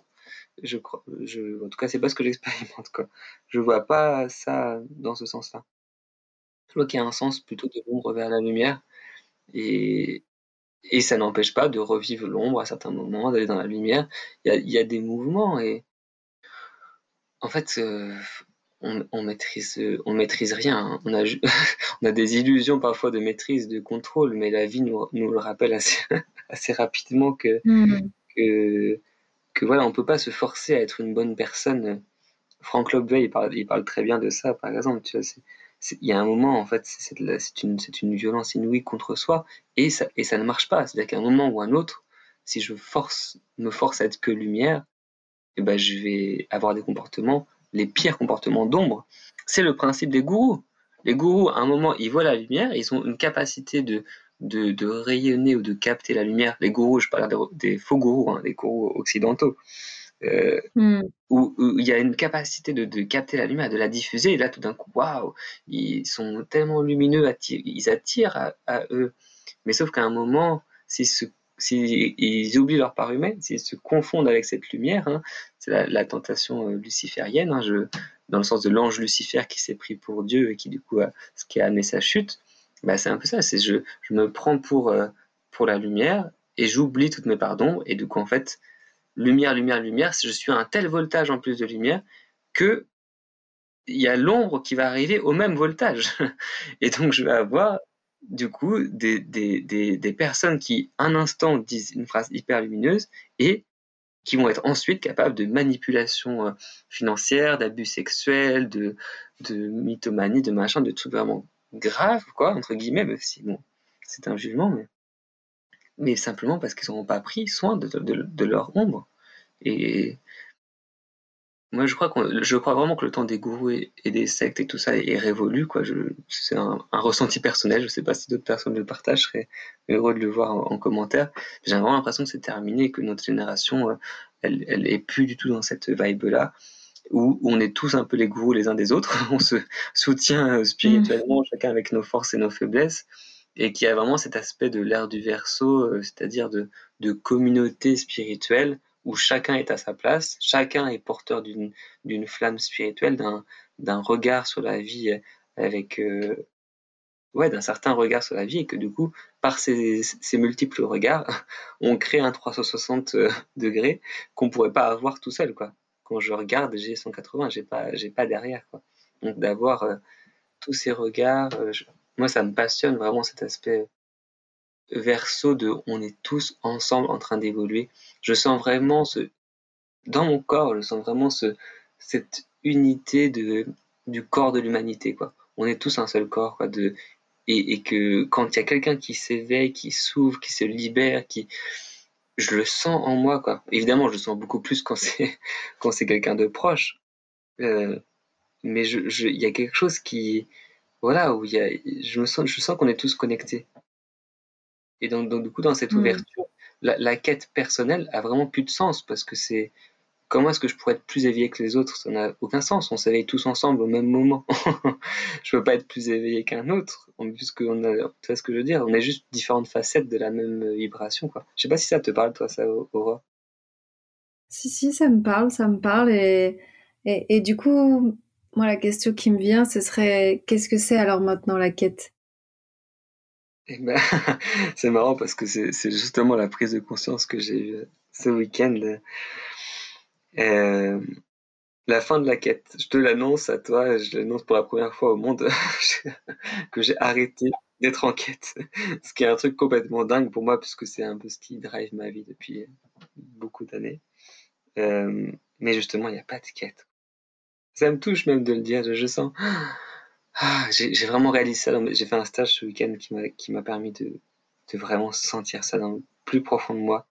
En tout cas, c'est pas ce que j'expérimente. Quoi. Je vois pas ça dans ce sens-là. Je vois qu'il y a un sens plutôt de l'ombre vers la lumière, et, ça n'empêche pas de revivre l'ombre à certains moments, d'aller dans la lumière. Il y a, il y a des mouvements et en fait, euh, on, maîtrise, on maîtrise rien. Hein. On a, (laughs) on a des illusions parfois de maîtrise, de contrôle, mais la vie nous, nous le rappelle assez, (laughs) assez rapidement que, hmm. que, que, voilà, on peut pas se forcer à être une bonne personne. Franck Lobvey, il parle, il parle très bien de ça, par exemple. Tu vois, il y a un moment, en fait, c'est une, une violence inouïe contre soi, et ça, et ça ne marche pas. C'est-à-dire qu'à un moment ou un autre, si je force, me force à être que lumière, eh ben, je vais avoir des comportements les pires comportements d'ombre, c'est le principe des gourous. Les gourous, à un moment, ils voient la lumière, ils ont une capacité de, de, rayonner ou de capter la lumière. Les gourous, je parle des, faux gourous, hein, des gourous occidentaux, euh, hmm. où, il y a une capacité de, capter la lumière, de la diffuser, et là, tout d'un coup, waouh, ils sont tellement lumineux, ils attirent à, eux. Mais sauf qu'à un moment, s'ils se s'ils oublient leur part humaine, s'ils se confondent avec cette lumière, hein, c'est la, tentation euh, luciférienne, hein, dans le sens de l'ange Lucifer qui s'est pris pour Dieu et qui du coup a ce qui a amené sa chute, bah, c'est un peu ça, c'est je, je me prends pour, euh, pour la lumière et j'oublie toutes mes pardons et du coup en fait, lumière, lumière, lumière, je suis à un tel voltage en plus de lumière que il y a l'ombre qui va arriver au même voltage. (laughs) Et donc je vais avoir du coup des, des, des, des, personnes qui, un instant, disent une phrase hyper lumineuse et qui vont être ensuite capables de manipulation euh, financière, d'abus sexuels, de, de mythomanie, de machin, de trucs vraiment graves, quoi, entre guillemets, même si, bon, c'est un jugement, mais, mais simplement parce qu'ils n'auront pas pris soin de, de, de leur ombre. Et, moi, je crois, je crois vraiment que le temps des gourous et, des sectes et tout ça est, révolu. Quoi. c'est un, ressenti personnel. Je ne sais pas si d'autres personnes le partagent. Je serais heureux de le voir en, commentaire. J'ai vraiment l'impression que c'est terminé, que notre génération, euh, elle, elle est plus du tout dans cette vibe-là, où, on est tous un peu les gourous les uns des autres. (laughs) on se soutient euh, spirituellement, mm. chacun avec nos forces et nos faiblesses et qui a vraiment cet aspect de l'ère du verso, euh, c'est-à-dire de, de communauté spirituelle où chacun est à sa place, chacun est porteur d'une flamme spirituelle, d'un regard sur la vie avec euh, ouais d'un certain regard sur la vie et que du coup par ces, ces multiples regards (laughs) on crée un 360 euh, degrés qu'on pourrait pas avoir tout seul quoi. Quand je regarde j'ai 180 j'ai pas j'ai pas derrière quoi. Donc d'avoir euh, tous ces regards moi ça me passionne vraiment cet aspect verso de on est tous ensemble en train d'évoluer. Je sens vraiment ce, dans mon corps, je sens vraiment ce, cette unité de, du corps de l'humanité, quoi. On est tous un seul corps, quoi, de, et, et que quand il y a quelqu'un qui s'éveille, qui s'ouvre, qui se libère, qui, je le sens en moi, quoi. Évidemment, je le sens beaucoup plus quand c'est, (laughs) quand c'est quelqu'un de proche. Euh, mais je, je, il y a quelque chose qui, voilà, où il y a, je me sens, je sens qu'on est tous connectés. Et donc, donc, du coup, dans cette mm. ouverture, la, quête personnelle a vraiment plus de sens parce que c'est, comment est-ce que je pourrais être plus éveillé que les autres? Ça n'a aucun sens. On s'éveille tous ensemble au même moment. (laughs) je peux pas être plus éveillé qu'un autre, puisqu'on a, tu vois ce que je veux dire? On est juste différentes facettes de la même vibration, quoi. Je sais pas si ça te parle, toi, ça, Aura. Si, si, ça me parle, ça me parle. Et, et, et du coup, moi, la question qui me vient, ce serait qu'est-ce que c'est alors maintenant la quête? Eh ben, (laughs) c'est marrant parce que c'est justement la prise de conscience que j'ai eue ce week-end. Euh, la fin de la quête. Je te l'annonce à toi, je l'annonce pour la première fois au monde (laughs) que j'ai arrêté d'être en quête. Ce qui est un truc complètement dingue pour moi puisque c'est un peu ce qui drive ma vie depuis beaucoup d'années. Euh, mais justement, il n'y a pas de quête. Ça me touche même de le dire, je, sens. Ah, j'ai vraiment réalisé ça. J'ai fait un stage ce week-end qui m'a permis de, de vraiment sentir ça dans le plus profond de moi.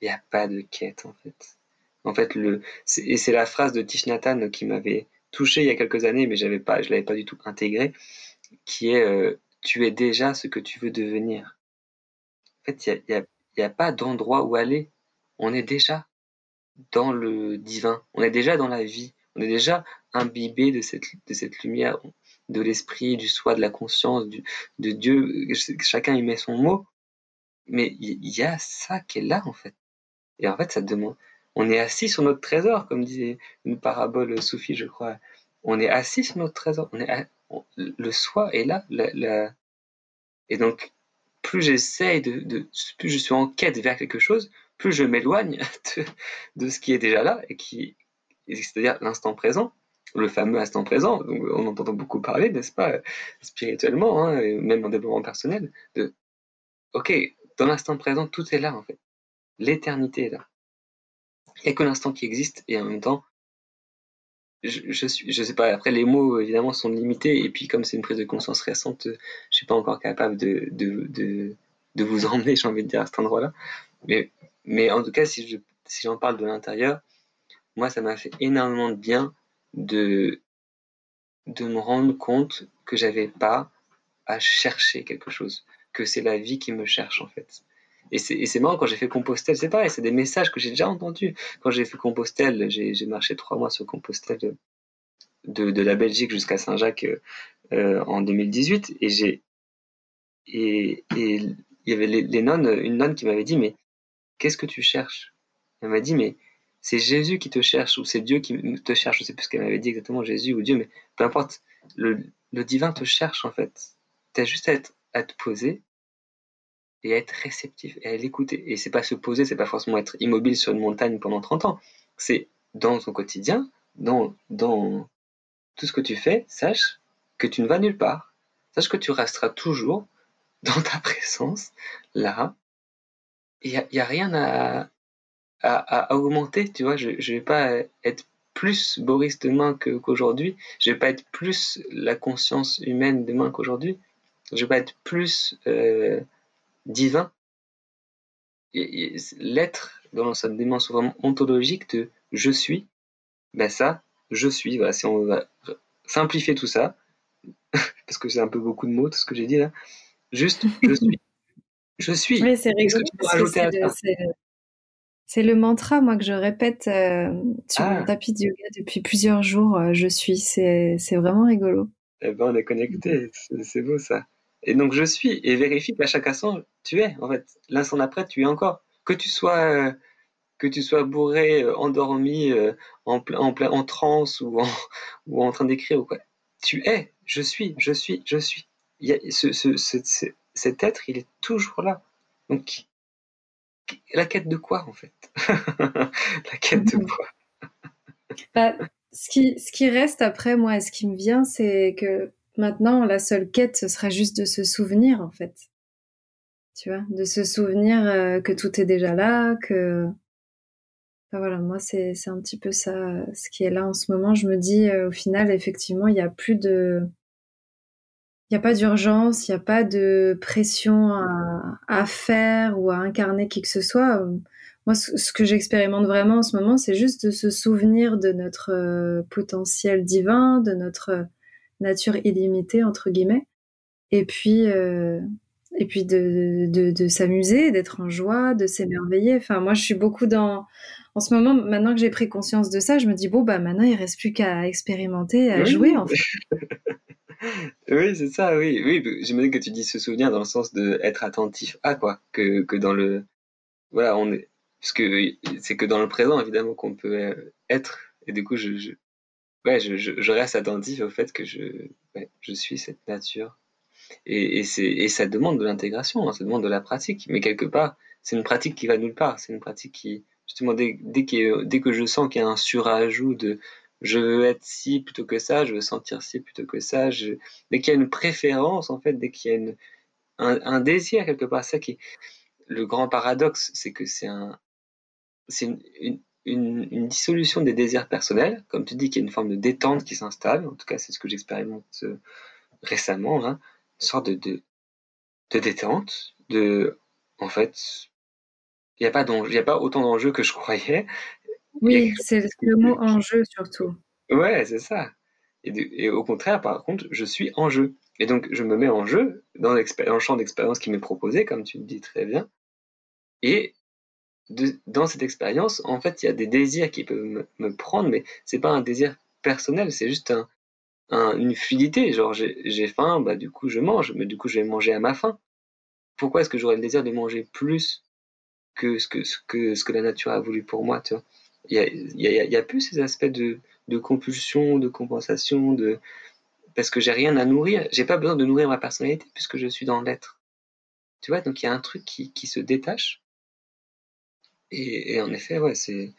Il n'y a pas de quête en fait. En fait, le, et c'est la phrase de Tish Nathan qui m'avait touché il y a quelques années, mais j'avais pas, je l'avais pas du tout intégré, qui est euh, tu es déjà ce que tu veux devenir. En fait, il n'y a, y a, pas d'endroit où aller. On est déjà dans le divin. On est déjà dans la vie. On est déjà imbibé de cette, de cette lumière, de l'esprit, du soi, de la conscience, de Dieu. Chacun y met son mot. Mais il y, a ça qui est là, en fait. Et en fait, ça demande. On est assis sur notre trésor, comme disait une parabole soufie, je crois. On est assis sur notre trésor. On le soi est là. Et donc, plus j'essaye de, de, plus je suis en quête vers quelque chose, plus je m'éloigne (laughs) de, ce qui est déjà là et qui, c'est-à-dire l'instant présent, le fameux instant présent, on entend beaucoup parler, n'est-ce pas, spirituellement, hein, et même en développement personnel, de, ok, dans l'instant présent, tout est là en fait. L'éternité est là. Il n'y a que l'instant qui existe et en même temps, je, suis, je sais pas. Après, les mots évidemment sont limités et puis comme c'est une prise de conscience récente, je suis pas encore capable de de, de, de vous (laughs) emmener, j'ai envie de dire à cet endroit-là. Mais mais en tout cas, si je si j'en parle de l'intérieur, moi, ça m'a fait énormément de bien de, de me rendre compte que j'avais pas à chercher quelque chose, que c'est la vie qui me cherche en fait. Et c'est marrant, quand j'ai fait Compostelle, c'est pareil, c'est des messages que j'ai déjà entendus. Quand j'ai fait Compostelle, j'ai marché trois mois sur Compostelle de, de, la Belgique jusqu'à Saint-Jacques euh, en 2018. Et j'ai et, et il y avait les, nonnes, une nonne qui m'avait dit, mais qu'est-ce que tu cherches? Elle m'a dit, mais c'est Jésus qui te cherche ou c'est Dieu qui te cherche. Je sais plus ce qu'elle m'avait dit exactement, Jésus ou Dieu, mais peu importe. Le, divin te cherche en fait. Tu as juste à, être, à te poser et à être réceptif et à l'écouter. Et c'est pas se poser, c'est pas forcément être immobile sur une montagne pendant 30 ans. C'est dans ton quotidien, dans, dans tout ce que tu fais, sache que tu ne vas nulle part. Sache que tu resteras toujours dans ta (laughs) présence, là. Il n'y a, a, rien à, à, augmenter, tu vois. Je ne vais pas être plus Boris demain qu'aujourd'hui. je vais pas être plus la conscience humaine demain qu'aujourd'hui. Je vais pas être plus euh, divin. L'être dans sa dimension vraiment ontologique de je suis, ben ça, je suis. Voilà, si on va simplifier tout ça, (laughs) parce que c'est un peu beaucoup de mots tout ce que j'ai dit là. Juste, je suis. (laughs) Je suis. Mais c'est rigolo. C'est le mantra, moi, que je répète euh, sur mon ah. tapis de yoga depuis plusieurs jours. Euh, je suis, c'est vraiment rigolo. Eh ben, on est connecté, c'est beau ça. Et donc, je suis, et vérifie qu'à chaque instant, tu es, en fait. L'instant d'après, tu es encore. Que tu sois, euh, que tu sois bourré, endormi, en, plein, en, plein, en transe ou en, (laughs) ou en train d'écrire ou quoi. Tu es, je suis, je suis, je suis. Il y a ce, ce, cet être, il est toujours là. Donc, la quête de quoi en fait (laughs) La quête de quoi bah, ce, qui, ce qui reste après moi, ce qui me vient, c'est que maintenant la seule quête, ce serait juste de se souvenir en fait. Tu vois, de se souvenir euh, que tout est déjà là, que voilà, moi c'est un petit peu ça, ce qui est là en ce moment. Je me dis euh, au final, effectivement, il n'y a plus de il n'y a pas d'urgence, il n'y a pas de pression à, faire ou à incarner qui que ce soit. Moi, ce, que j'expérimente vraiment en ce moment, c'est juste de se souvenir de notre euh, potentiel divin, de notre nature illimitée, entre guillemets. Et puis, euh, et puis de, de, de s'amuser, d'être en joie, de s'émerveiller. Enfin, moi, je suis beaucoup dans, en ce moment, maintenant que j'ai pris conscience de ça, je me dis bon bah maintenant il reste plus qu'à expérimenter, à jouer en fait. (laughs) oui, c'est ça, oui, oui. J'imagine que tu dis se souvenir dans le sens de être attentif à quoi, que, que dans le, voilà, on est, parce que c'est que dans le présent évidemment qu'on peut euh, être, et du coup je, je ouais, je, je, reste attentif au fait que je, ouais, je suis cette nature. Et, et, et ça demande de l'intégration, hein, ça demande de la pratique. Mais quelque part, c'est une pratique qui va nulle part. C'est une pratique qui, justement, dès, que je sens qu'il y a un surajout de je veux être ci plutôt que ça, je veux sentir ci plutôt que ça, dès qu'il y a une préférence, en fait, dès qu'il y a un, désir quelque part, ça qui est le grand paradoxe, c'est que c'est un, c'est une, dissolution des désirs personnels, comme tu dis, qu'il y a une forme de détente qui s'installe, en tout cas c'est ce que j'expérimente euh, récemment, hein, une sorte de, de, de, détente, de, en fait, il n'y a, pas a pas autant d'enjeux que je croyais. Oui, c'est le mot (laughs) enjeu surtout. Ouais, c'est ça. Et, et, au contraire, par contre, je suis en jeu. Et donc, je me mets en jeu dans, dans le champ d'expérience qui m'est proposé, comme tu le dis très bien. Et dans cette expérience, en fait, il y a des désirs qui peuvent me, prendre, mais c'est pas un désir personnel, c'est juste une fluidité. Genre, j'ai faim, bah du coup je mange, mais du coup je vais manger à ma faim. Pourquoi est-ce que j'aurais le désir de manger plus que ce que, ce que, ce que la nature a voulu pour moi, tu vois Il y a, y a, plus ces aspects de, de compulsion, de compensation, de parce que j'ai rien à nourrir. J'ai pas besoin de nourrir ma personnalité puisque je suis dans l'être. Tu vois, donc il y a un truc qui, qui se détache et, en effet, ouais, c'est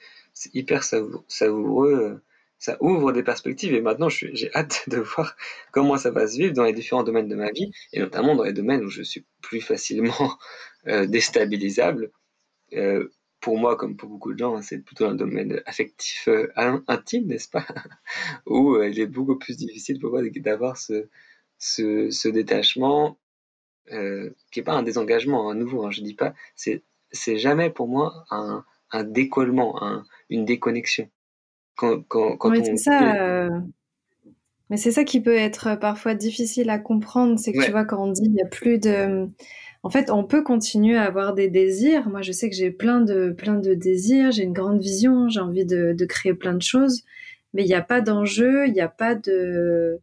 hyper savoureux, ça ouvre des perspectives et maintenant j'ai hâte (laughs) de voir comment ça va se vivre dans les différents domaines de ma vie et notamment dans les domaines où je suis plus facilement (laughs) euh, déstabilisable. Euh, pour moi, comme pour beaucoup de gens, c'est plutôt un domaine affectif euh, intime, n'est-ce pas? (laughs) Où il est beaucoup plus difficile pour moi d'avoir ce, ce, ce, détachement, qui n'est pas un désengagement à nouveau, hein, je dis pas, c'est jamais pour moi un, un décollement, un, une déconnexion. Quand, quand, quand oui, c'est ça. Euh, mais c'est ça qui peut être parfois difficile à comprendre, c'est que tu vois quand on dit il y a plus de, en fait, on peut continuer à avoir des désirs. Moi, je sais que j'ai plein de plein de désirs, j'ai une grande vision, j'ai envie de, de créer plein de choses, mais il n'y a pas d'enjeu, il n'y a pas de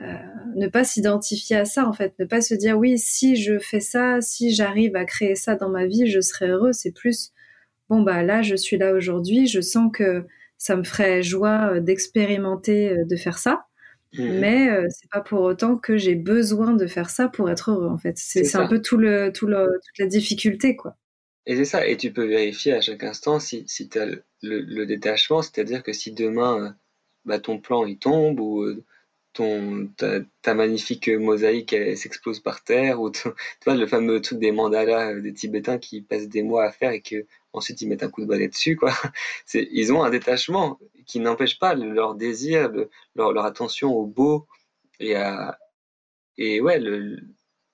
euh, ne pas s'identifier à ça en fait, ne pas se dire oui si je fais ça, si j'arrive à créer ça dans ma vie, je serai heureux. C'est plus bon bah là je suis là aujourd'hui, je sens que ça me ferait joie euh, d'expérimenter euh, de faire ça, mmh. mais c'est pas pour autant que j'ai besoin de faire ça pour être heureux en fait. C'est un peu tout le, tout le, toute la difficulté quoi. Et c'est ça, et tu peux vérifier à chaque instant si, si tu as le, le, détachement, c'est-à-dire que si demain bah, ton plan il tombe ou ton ta, magnifique mosaïque elle, s'explose par terre ou (laughs) tu vois le fameux truc des mandalas euh, des Tibétains qui passent des mois à faire et que ensuite ils mettent un coup de balai dessus quoi. (laughs) Ils ont un détachement qui n'empêche pas leur désir leur, attention au beau et à et ouais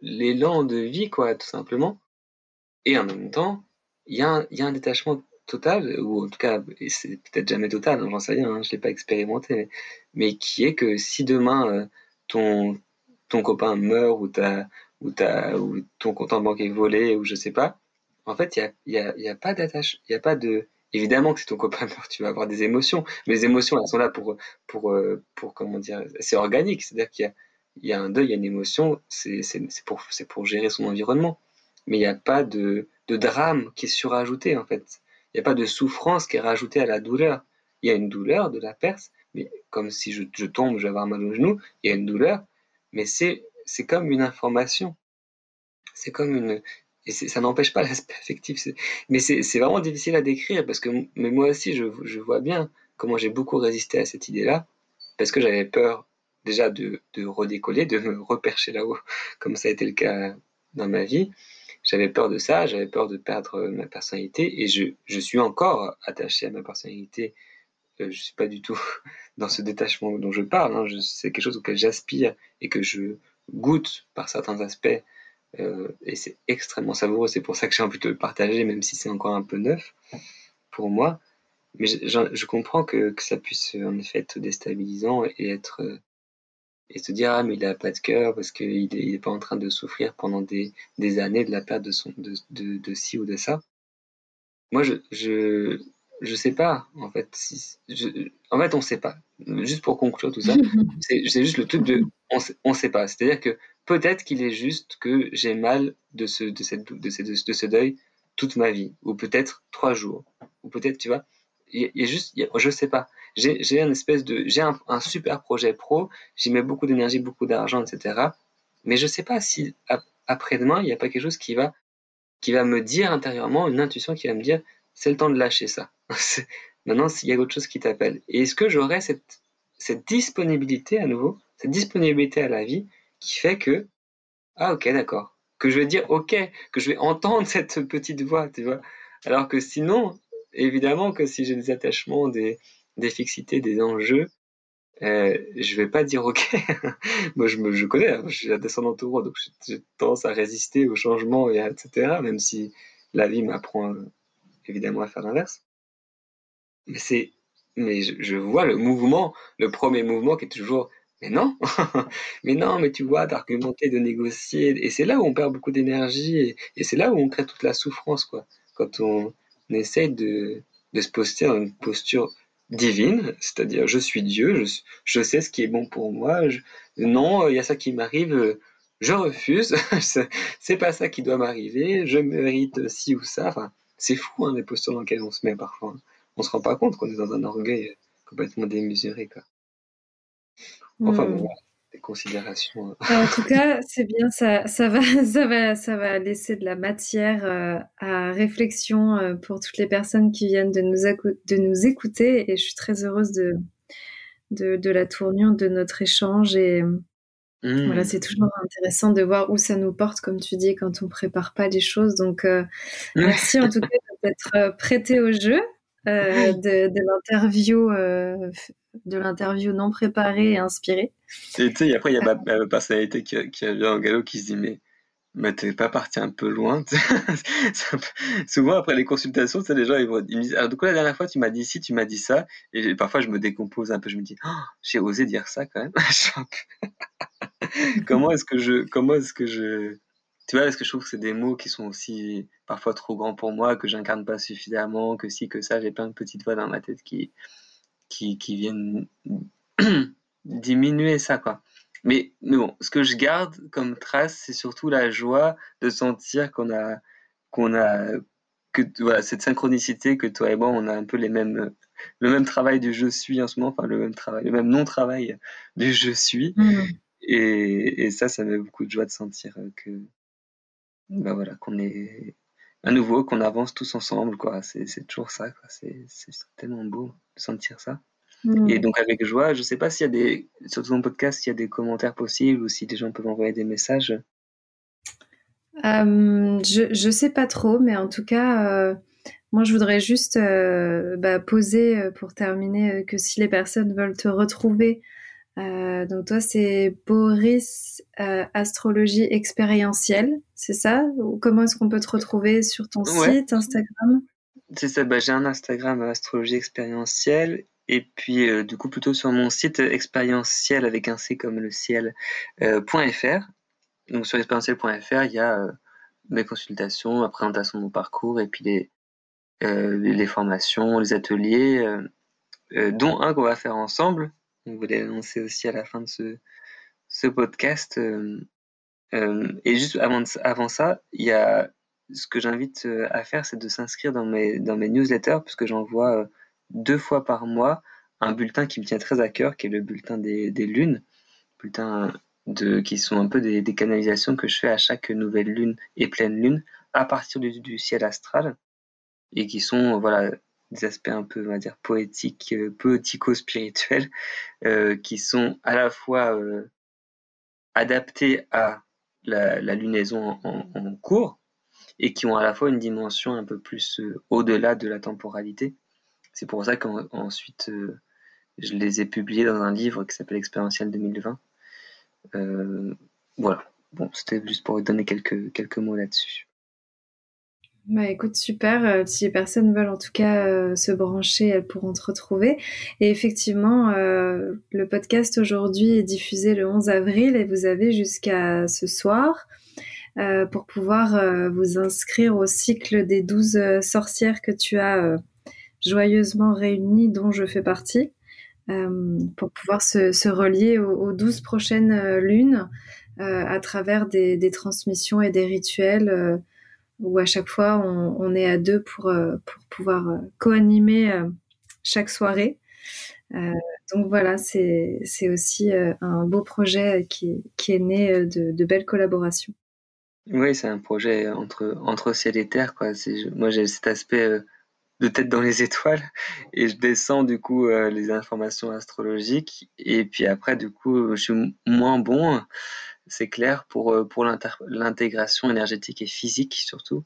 l'élan de vie quoi tout simplement. Et en même temps il y a un, détachement total, ou en tout cas, c'est peut-être jamais total, hein, j'en sais rien, hein, je l'ai pas expérimenté, mais, qui est que si demain euh, ton, ton copain meurt ou, ta, ou, ou ton compte en banque est volé ou je sais pas, en fait, il n'y a, y a, y a pas d'attache, il y a pas de... Évidemment que si ton copain meurt, tu vas avoir des émotions, mais les émotions, elles sont là pour, pour, euh, pour comment dire, c'est organique, c'est-à-dire qu'il y a, il y a un deuil, il y a une émotion, c'est pour, pour gérer son environnement. Mais il n'y a pas de, de drame qui est surajouté, en fait. Il n'y a pas de souffrance qui est rajoutée à la douleur. Il y a une douleur de la perce, mais comme si je, tombe, je vais avoir mal au genou, il y a une douleur, mais c'est, c'est comme une information. C'est comme une. Et ça n'empêche pas l'aspect affectif. Mais c'est, vraiment difficile à décrire parce que mais moi aussi, je, vois bien comment j'ai beaucoup résisté à cette idée-là parce que j'avais peur déjà de, redécoller, de me repercher là-haut, (laughs) comme ça a été le cas dans ma vie j'avais peur de ça, j'avais peur de perdre ma personnalité et je, suis encore attaché à ma personnalité. Euh, je suis pas du tout (laughs) dans ce détachement dont je parle. Hein. C'est quelque chose auquel j'aspire et que je goûte par certains aspects. Euh, et c'est extrêmement savoureux. C'est pour ça que j'ai envie de le partager, même si c'est encore un peu neuf pour moi. Mais je, je, comprends que, que, ça puisse en effet être déstabilisant et être et se dire ah mais il a pas de cœur parce qu'il n'est est pas en train de souffrir pendant des, des années de la perte de son de, de, de ci ou de ça. Moi je, je je sais pas, en fait. Si, en fait, on sait pas. Juste pour conclure tout ça, (laughs) c'est juste le truc de on on sait pas. C'est-à-dire que peut-être qu'il est juste que j'ai mal de ce, de, cette, de, ce, de ce deuil toute ma vie, ou peut-être trois jours, ou peut-être, tu vois, il y, a juste, je sais pas. J'ai un espèce de, j'ai un, super projet pro, j'y mets beaucoup d'énergie, beaucoup d'argent, etc. Mais je sais pas si après-demain, il n'y a pas quelque chose qui va, qui va me dire intérieurement, une intuition qui va me dire, c'est le temps de lâcher ça. (laughs) Maintenant, s'il y a autre chose qui t'appelle. Et est-ce que j'aurai cette, cette disponibilité à nouveau, cette disponibilité à la vie qui fait que, ah ok, d'accord, que je vais dire ok, que je vais entendre (laughs) cette petite voix, tu vois. Alors que sinon, évidemment que si j'ai des attachements, des, des fixités, des enjeux, euh, je vais pas dire ok. (laughs) Moi, je me, je connais, hein, je suis la descendante taureau, donc j'ai tendance à résister au changement et etc. Même si la vie m'apprend évidemment à faire l'inverse. Mais c'est, mais je, vois le mouvement, le premier mouvement qui est toujours, mais non, (laughs) mais non, mais tu vois, d'argumenter, de négocier, et c'est là où on perd beaucoup d'énergie, et, c'est là où on crée toute la souffrance, quoi. Quand on, on essaye de, se poster dans une posture divine, c'est-à-dire je suis Dieu, je, je, sais ce qui est bon pour moi, non, il y a ça qui m'arrive, je refuse, (laughs) c'est pas ça qui doit m'arriver, je mérite ci ou ça, enfin, c'est fou hein, les postures dans lesquelles on se met parfois. Hein. On se rend pas compte qu'on est dans un orgueil complètement démesuré. Quoi. Enfin, hmm. des considérations. Euh. en tout (laughs) cas, c'est bien, ça, ça, va, (laughs) ça, va, ça va laisser de la matière euh, à réflexion euh, pour toutes les personnes qui viennent de nous, de nous écouter. Et je suis très heureuse de, de, de la tournure de notre échange. Et voilà, mmh. c'est toujours intéressant de voir où ça nous porte, comme tu dis, quand on prépare pas les choses. Donc, (laughs) merci en tout cas d'être prêté au jeu. Euh, de, de l'interview euh, de l'interview non préparée et inspirée. Et tu sais, après, il y a ma, personnalité qui, qui a en galop qui se dit Mais, mais t'es pas parti un peu loin (laughs) Souvent, après les consultations, les gens ils me disent Alors, du coup, la dernière fois, tu m'as dit ci, tu m'as dit ça. Et parfois, je me décompose un peu. Je me dis oh, J'ai osé dire ça quand même. (laughs) (laughs) comment est-ce que je. Comment est-ce que je tu vois, parce que je trouve que c'est des mots qui sont aussi parfois trop grands pour moi, que j'incarne pas suffisamment, que si, que ça, j'ai plein de petites voix dans ma tête qui, qui, qui viennent (clears throat) diminuer ça, quoi. Mais, mais bon, ce que je garde comme trace, c'est surtout la joie de sentir qu'on a, qu'on a, que voilà, cette synchronicité que toi et moi, on a un peu les mêmes, le même travail du je suis en ce moment, enfin le même travail, le même non-travail du je suis. Mmh. Et, et, ça, ça me fait beaucoup de joie de sentir que, bah voilà, qu'on est à nouveau, qu'on avance tous ensemble, quoi. C'est toujours ça, quoi. C'est tellement beau sentir ça. Et donc avec joie, je sais pas s'il y a des, sur ton podcast, s'il y a des commentaires possibles ou si des gens peuvent envoyer des messages. Euh, je, je sais pas trop, mais en tout cas, euh, moi je voudrais juste euh, bah, poser pour terminer que si les personnes veulent te retrouver donc toi, c'est Boris Astrologie Expérientielle, c'est ça? Ou comment est-ce qu'on peut te retrouver sur ton site Instagram? C'est ça, bah, j'ai un Instagram Astrologie Expérientielle et puis euh, du coup plutôt sur mon site expérientiel avec un C comme le ciel.fr. Donc sur expérientiel.fr, il y a mes consultations, ma présentation de mon parcours et puis les, les formations, les ateliers, dont un qu'on va faire ensemble on voulait l'annoncer aussi à la fin de ce, ce podcast. Euh, euh, et juste avant, avant ça, il y a ce que j'invite euh, à faire, c'est de s'inscrire dans mes, dans mes newsletters, puisque j'envoie deux fois par mois un bulletin qui me tient très à cœur, qui est le bulletin des, des lunes, bulletin de, qui sont un peu des, des, canalisations que je fais à chaque nouvelle lune et pleine lune à partir du, ciel astral, et qui sont voilà des aspects un peu, on va dire, poétiques, euh, poético-spirituels, euh, qui sont à la fois euh, adaptés à la, lunaison en, cours et qui ont à la fois une dimension un peu plus au-delà de la temporalité. C'est pour ça qu'ensuite, je les ai publiés dans un livre qui s'appelle Expérientiel 2020. voilà. Bon, c'était juste pour donner quelques, quelques mots là-dessus. Bah écoute, super. Euh, si les personnes veulent en tout cas euh, se brancher, elles pourront te retrouver. Et effectivement, euh, le podcast aujourd'hui est diffusé le 11 avril et vous avez jusqu'à ce soir pour pouvoir vous inscrire au cycle des 12 sorcières que tu as joyeusement réunies, dont je fais partie, pour pouvoir se, relier aux, douze prochaines lunes à travers des, transmissions et des rituels où à chaque fois on, est à deux pour, pouvoir co-animer chaque soirée. donc voilà, c'est aussi un beau projet qui, est né de belles collaborations. Oui, c'est un projet entre, entre ciel et terre. Quoi. Moi, j'ai cet aspect euh, de tête dans les (laughs) étoiles et je descends du coup euh, les informations astrologiques. Et puis après, du coup, je suis moins bon, c'est clair, pour, euh, pour l'intégration énergétique et physique surtout.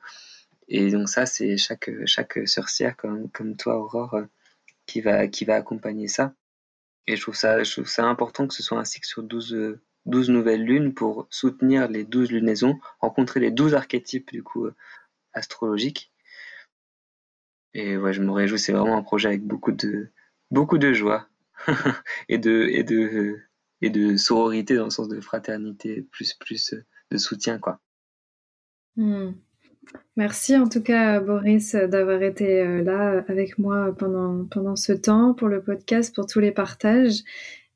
Et donc ça, c'est chaque, chaque sorcière comme, comme toi, Aurore, qui va, qui va accompagner ça. Et je trouve ça, je trouve ça important que ce soit un cycle sur 12, 12 nouvelles lunes pour soutenir les 12 lunaisons, rencontrer les 12 archétypes du coup euh, astrologiques. Et ouais, je me réjouis, c'est vraiment un projet avec beaucoup de beaucoup de joie (laughs) et de et de et de sororité dans le sens de fraternité plus plus de soutien quoi. Hmm. Merci en tout cas Boris d'avoir été euh, là avec moi pendant pendant ce temps pour le podcast, pour tous les partages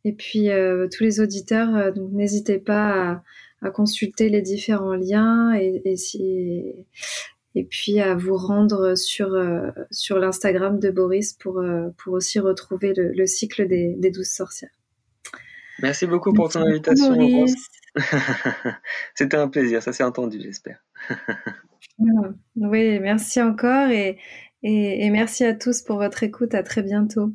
et puis euh, tous les auditeurs, euh, donc n'hésitez pas à, consulter les différents liens et, et, si, et puis à vous rendre sur, euh, sur l'Instagram de Boris pour, pour aussi retrouver le, cycle des, des douze sorcières. Merci beaucoup pour ton invitation. (laughs) C'était un plaisir, ça s'est entendu, j'espère. (laughs) oui, merci encore et, et, et merci à tous pour votre écoute. À très bientôt.